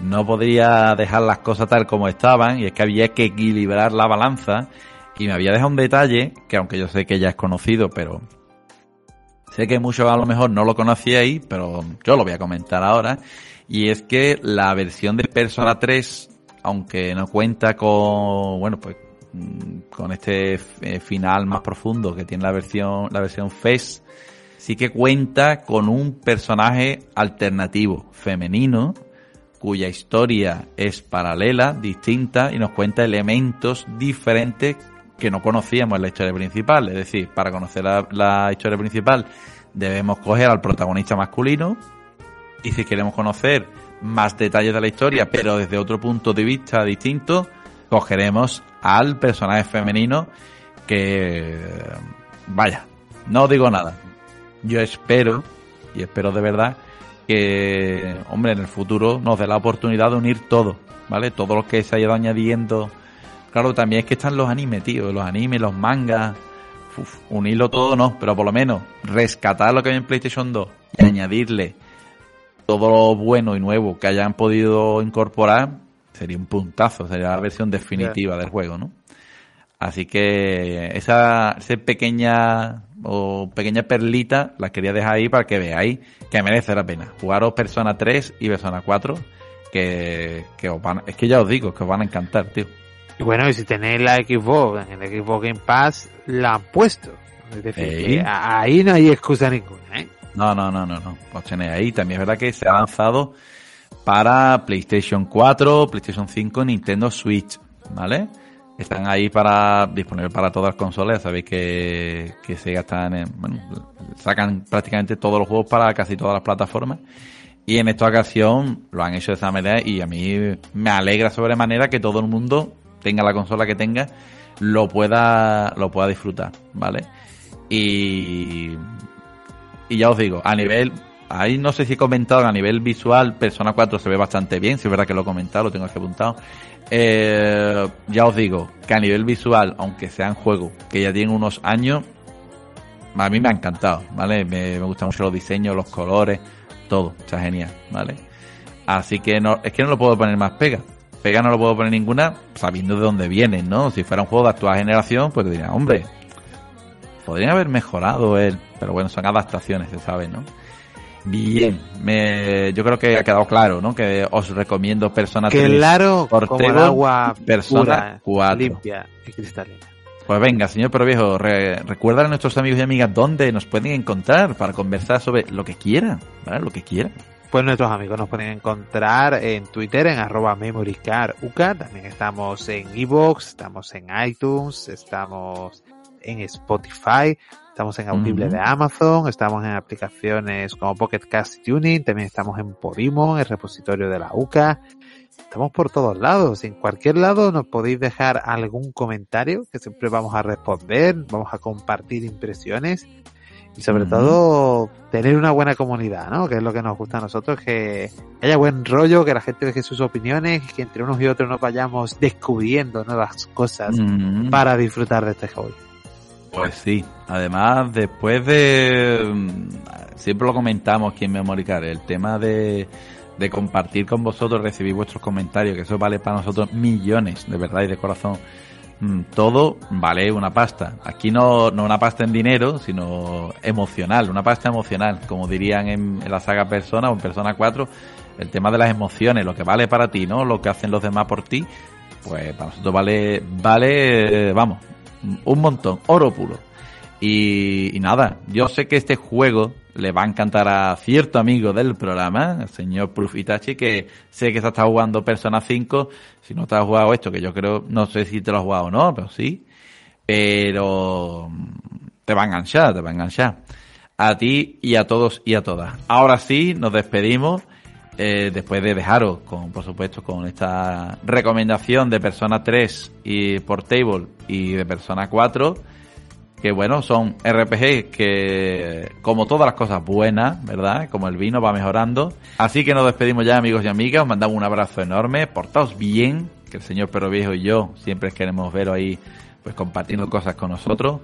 No podría dejar las cosas tal como estaban. Y es que había que equilibrar la balanza. Y me había dejado un detalle que aunque yo sé que ya es conocido, pero sé que muchos a lo mejor no lo conocíais, pero yo lo voy a comentar ahora. Y es que la versión de Persona 3, aunque no cuenta con, bueno, pues con este eh, final más profundo que tiene la versión, la versión FES, sí que cuenta con un personaje alternativo, femenino, cuya historia es paralela, distinta y nos cuenta elementos diferentes que no conocíamos en la historia principal. Es decir, para conocer la, la historia principal debemos coger al protagonista masculino y si queremos conocer más detalles de la historia, pero desde otro punto de vista distinto, cogeremos al personaje femenino que, vaya, no digo nada. Yo espero, y espero de verdad, que, hombre, en el futuro nos dé la oportunidad de unir todo, ¿vale? Todo lo que se ha ido añadiendo. Claro, también es que están los animes, tío, los animes, los mangas, unirlo todo no, pero por lo menos rescatar lo que hay en PlayStation 2 y añadirle todo lo bueno y nuevo que hayan podido incorporar, sería un puntazo, sería la versión definitiva del juego, ¿no? Así que esa, esa pequeña o pequeña perlita la quería dejar ahí para que veáis que merece la pena. Jugaros Persona 3 y Persona 4, que, que os van, es que ya os digo, que os van a encantar, tío. Y bueno, y si tenéis la Xbox, en el Xbox Game Pass la han puesto. Es decir, ahí no hay excusa ninguna, ¿eh? No, no, no, no, no. Os tenéis ahí. También es verdad que se ha lanzado para PlayStation 4, PlayStation 5, Nintendo Switch, ¿vale? Están ahí para disponibles para todas las consolas. Sabéis que, que Sega están en, bueno, sacan prácticamente todos los juegos para casi todas las plataformas. Y en esta ocasión lo han hecho de esa manera y a mí me alegra sobremanera que todo el mundo tenga la consola que tenga lo pueda lo pueda disfrutar, ¿vale? Y y ya os digo, a nivel, ahí no sé si he comentado, a nivel visual, Persona 4 se ve bastante bien, si es verdad que lo he comentado, lo tengo aquí apuntado. Eh, ya os digo, que a nivel visual, aunque sean juegos que ya tienen unos años, a mí me ha encantado, ¿vale? Me, me gustan mucho los diseños, los colores, todo, está genial, ¿vale? Así que no, es que no lo puedo poner más pega. Pega no lo puedo poner ninguna, sabiendo de dónde vienen, ¿no? Si fuera un juego de actual generación, pues diría, hombre, podrían haber mejorado él, pero bueno, son adaptaciones, se sabe, ¿no? Bien, me, yo creo que ha quedado claro, ¿no? Que os recomiendo Persona 3. Claro, como el agua Persona pura, 4. limpia y cristalina. Pues venga, señor Pero Viejo, re, recuerda a nuestros amigos y amigas dónde nos pueden encontrar para conversar sobre lo que quieran, ¿vale? Lo que quieran. Pues nuestros amigos nos pueden encontrar en Twitter en arroba memorycarduk, también estamos en Evox, estamos en iTunes, estamos en Spotify, estamos en Audible de Amazon, estamos en aplicaciones como Pocket Cast Tuning, también estamos en Podimo, el repositorio de la UCA, estamos por todos lados, en cualquier lado nos podéis dejar algún comentario que siempre vamos a responder, vamos a compartir impresiones y sobre todo tener una buena comunidad, ¿no? Que es lo que nos gusta a nosotros, que haya buen rollo, que la gente deje sus opiniones, que entre unos y otros nos vayamos descubriendo nuevas cosas para disfrutar de este hobby. Pues sí, además después de... mm, Siempre lo comentamos aquí en Memory Card, el tema de, de compartir con vosotros, recibir vuestros comentarios, que eso vale para nosotros millones, de verdad y de corazón. Mm, Todo vale una pasta. Aquí no, no una pasta en dinero, sino emocional, una pasta emocional, como dirían en, en la saga Persona o en Persona 4, el tema de las emociones, lo que vale para ti, ¿no? Lo que hacen los demás por ti, pues para nosotros vale, vale, vamos, un montón, oro puro. Y, nada, yo sé que este juego le va a encantar a cierto amigo del programa, el señor Proof Itachi, que sé que se está jugando Persona 5. Si no te has jugado esto, que yo creo, no sé si te lo has jugado o no, pero sí. Pero mm, te va a enganchar, te va a enganchar. A ti y a todos y a todas. Ahora sí, nos despedimos. Eh, después de dejaros con, por supuesto, con esta recomendación de Persona 3 y Portable y de Persona 4 que bueno, son RPG que, como todas las cosas buenas, ¿verdad? Como el vino va mejorando. Así que nos despedimos ya, amigos y amigas. Os mandamos un abrazo enorme. Portaos bien, que el señor Perro Viejo y yo siempre queremos veros ahí, pues compartiendo cosas con nosotros.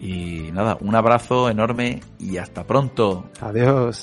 Y nada, un abrazo enorme y hasta pronto. Adiós.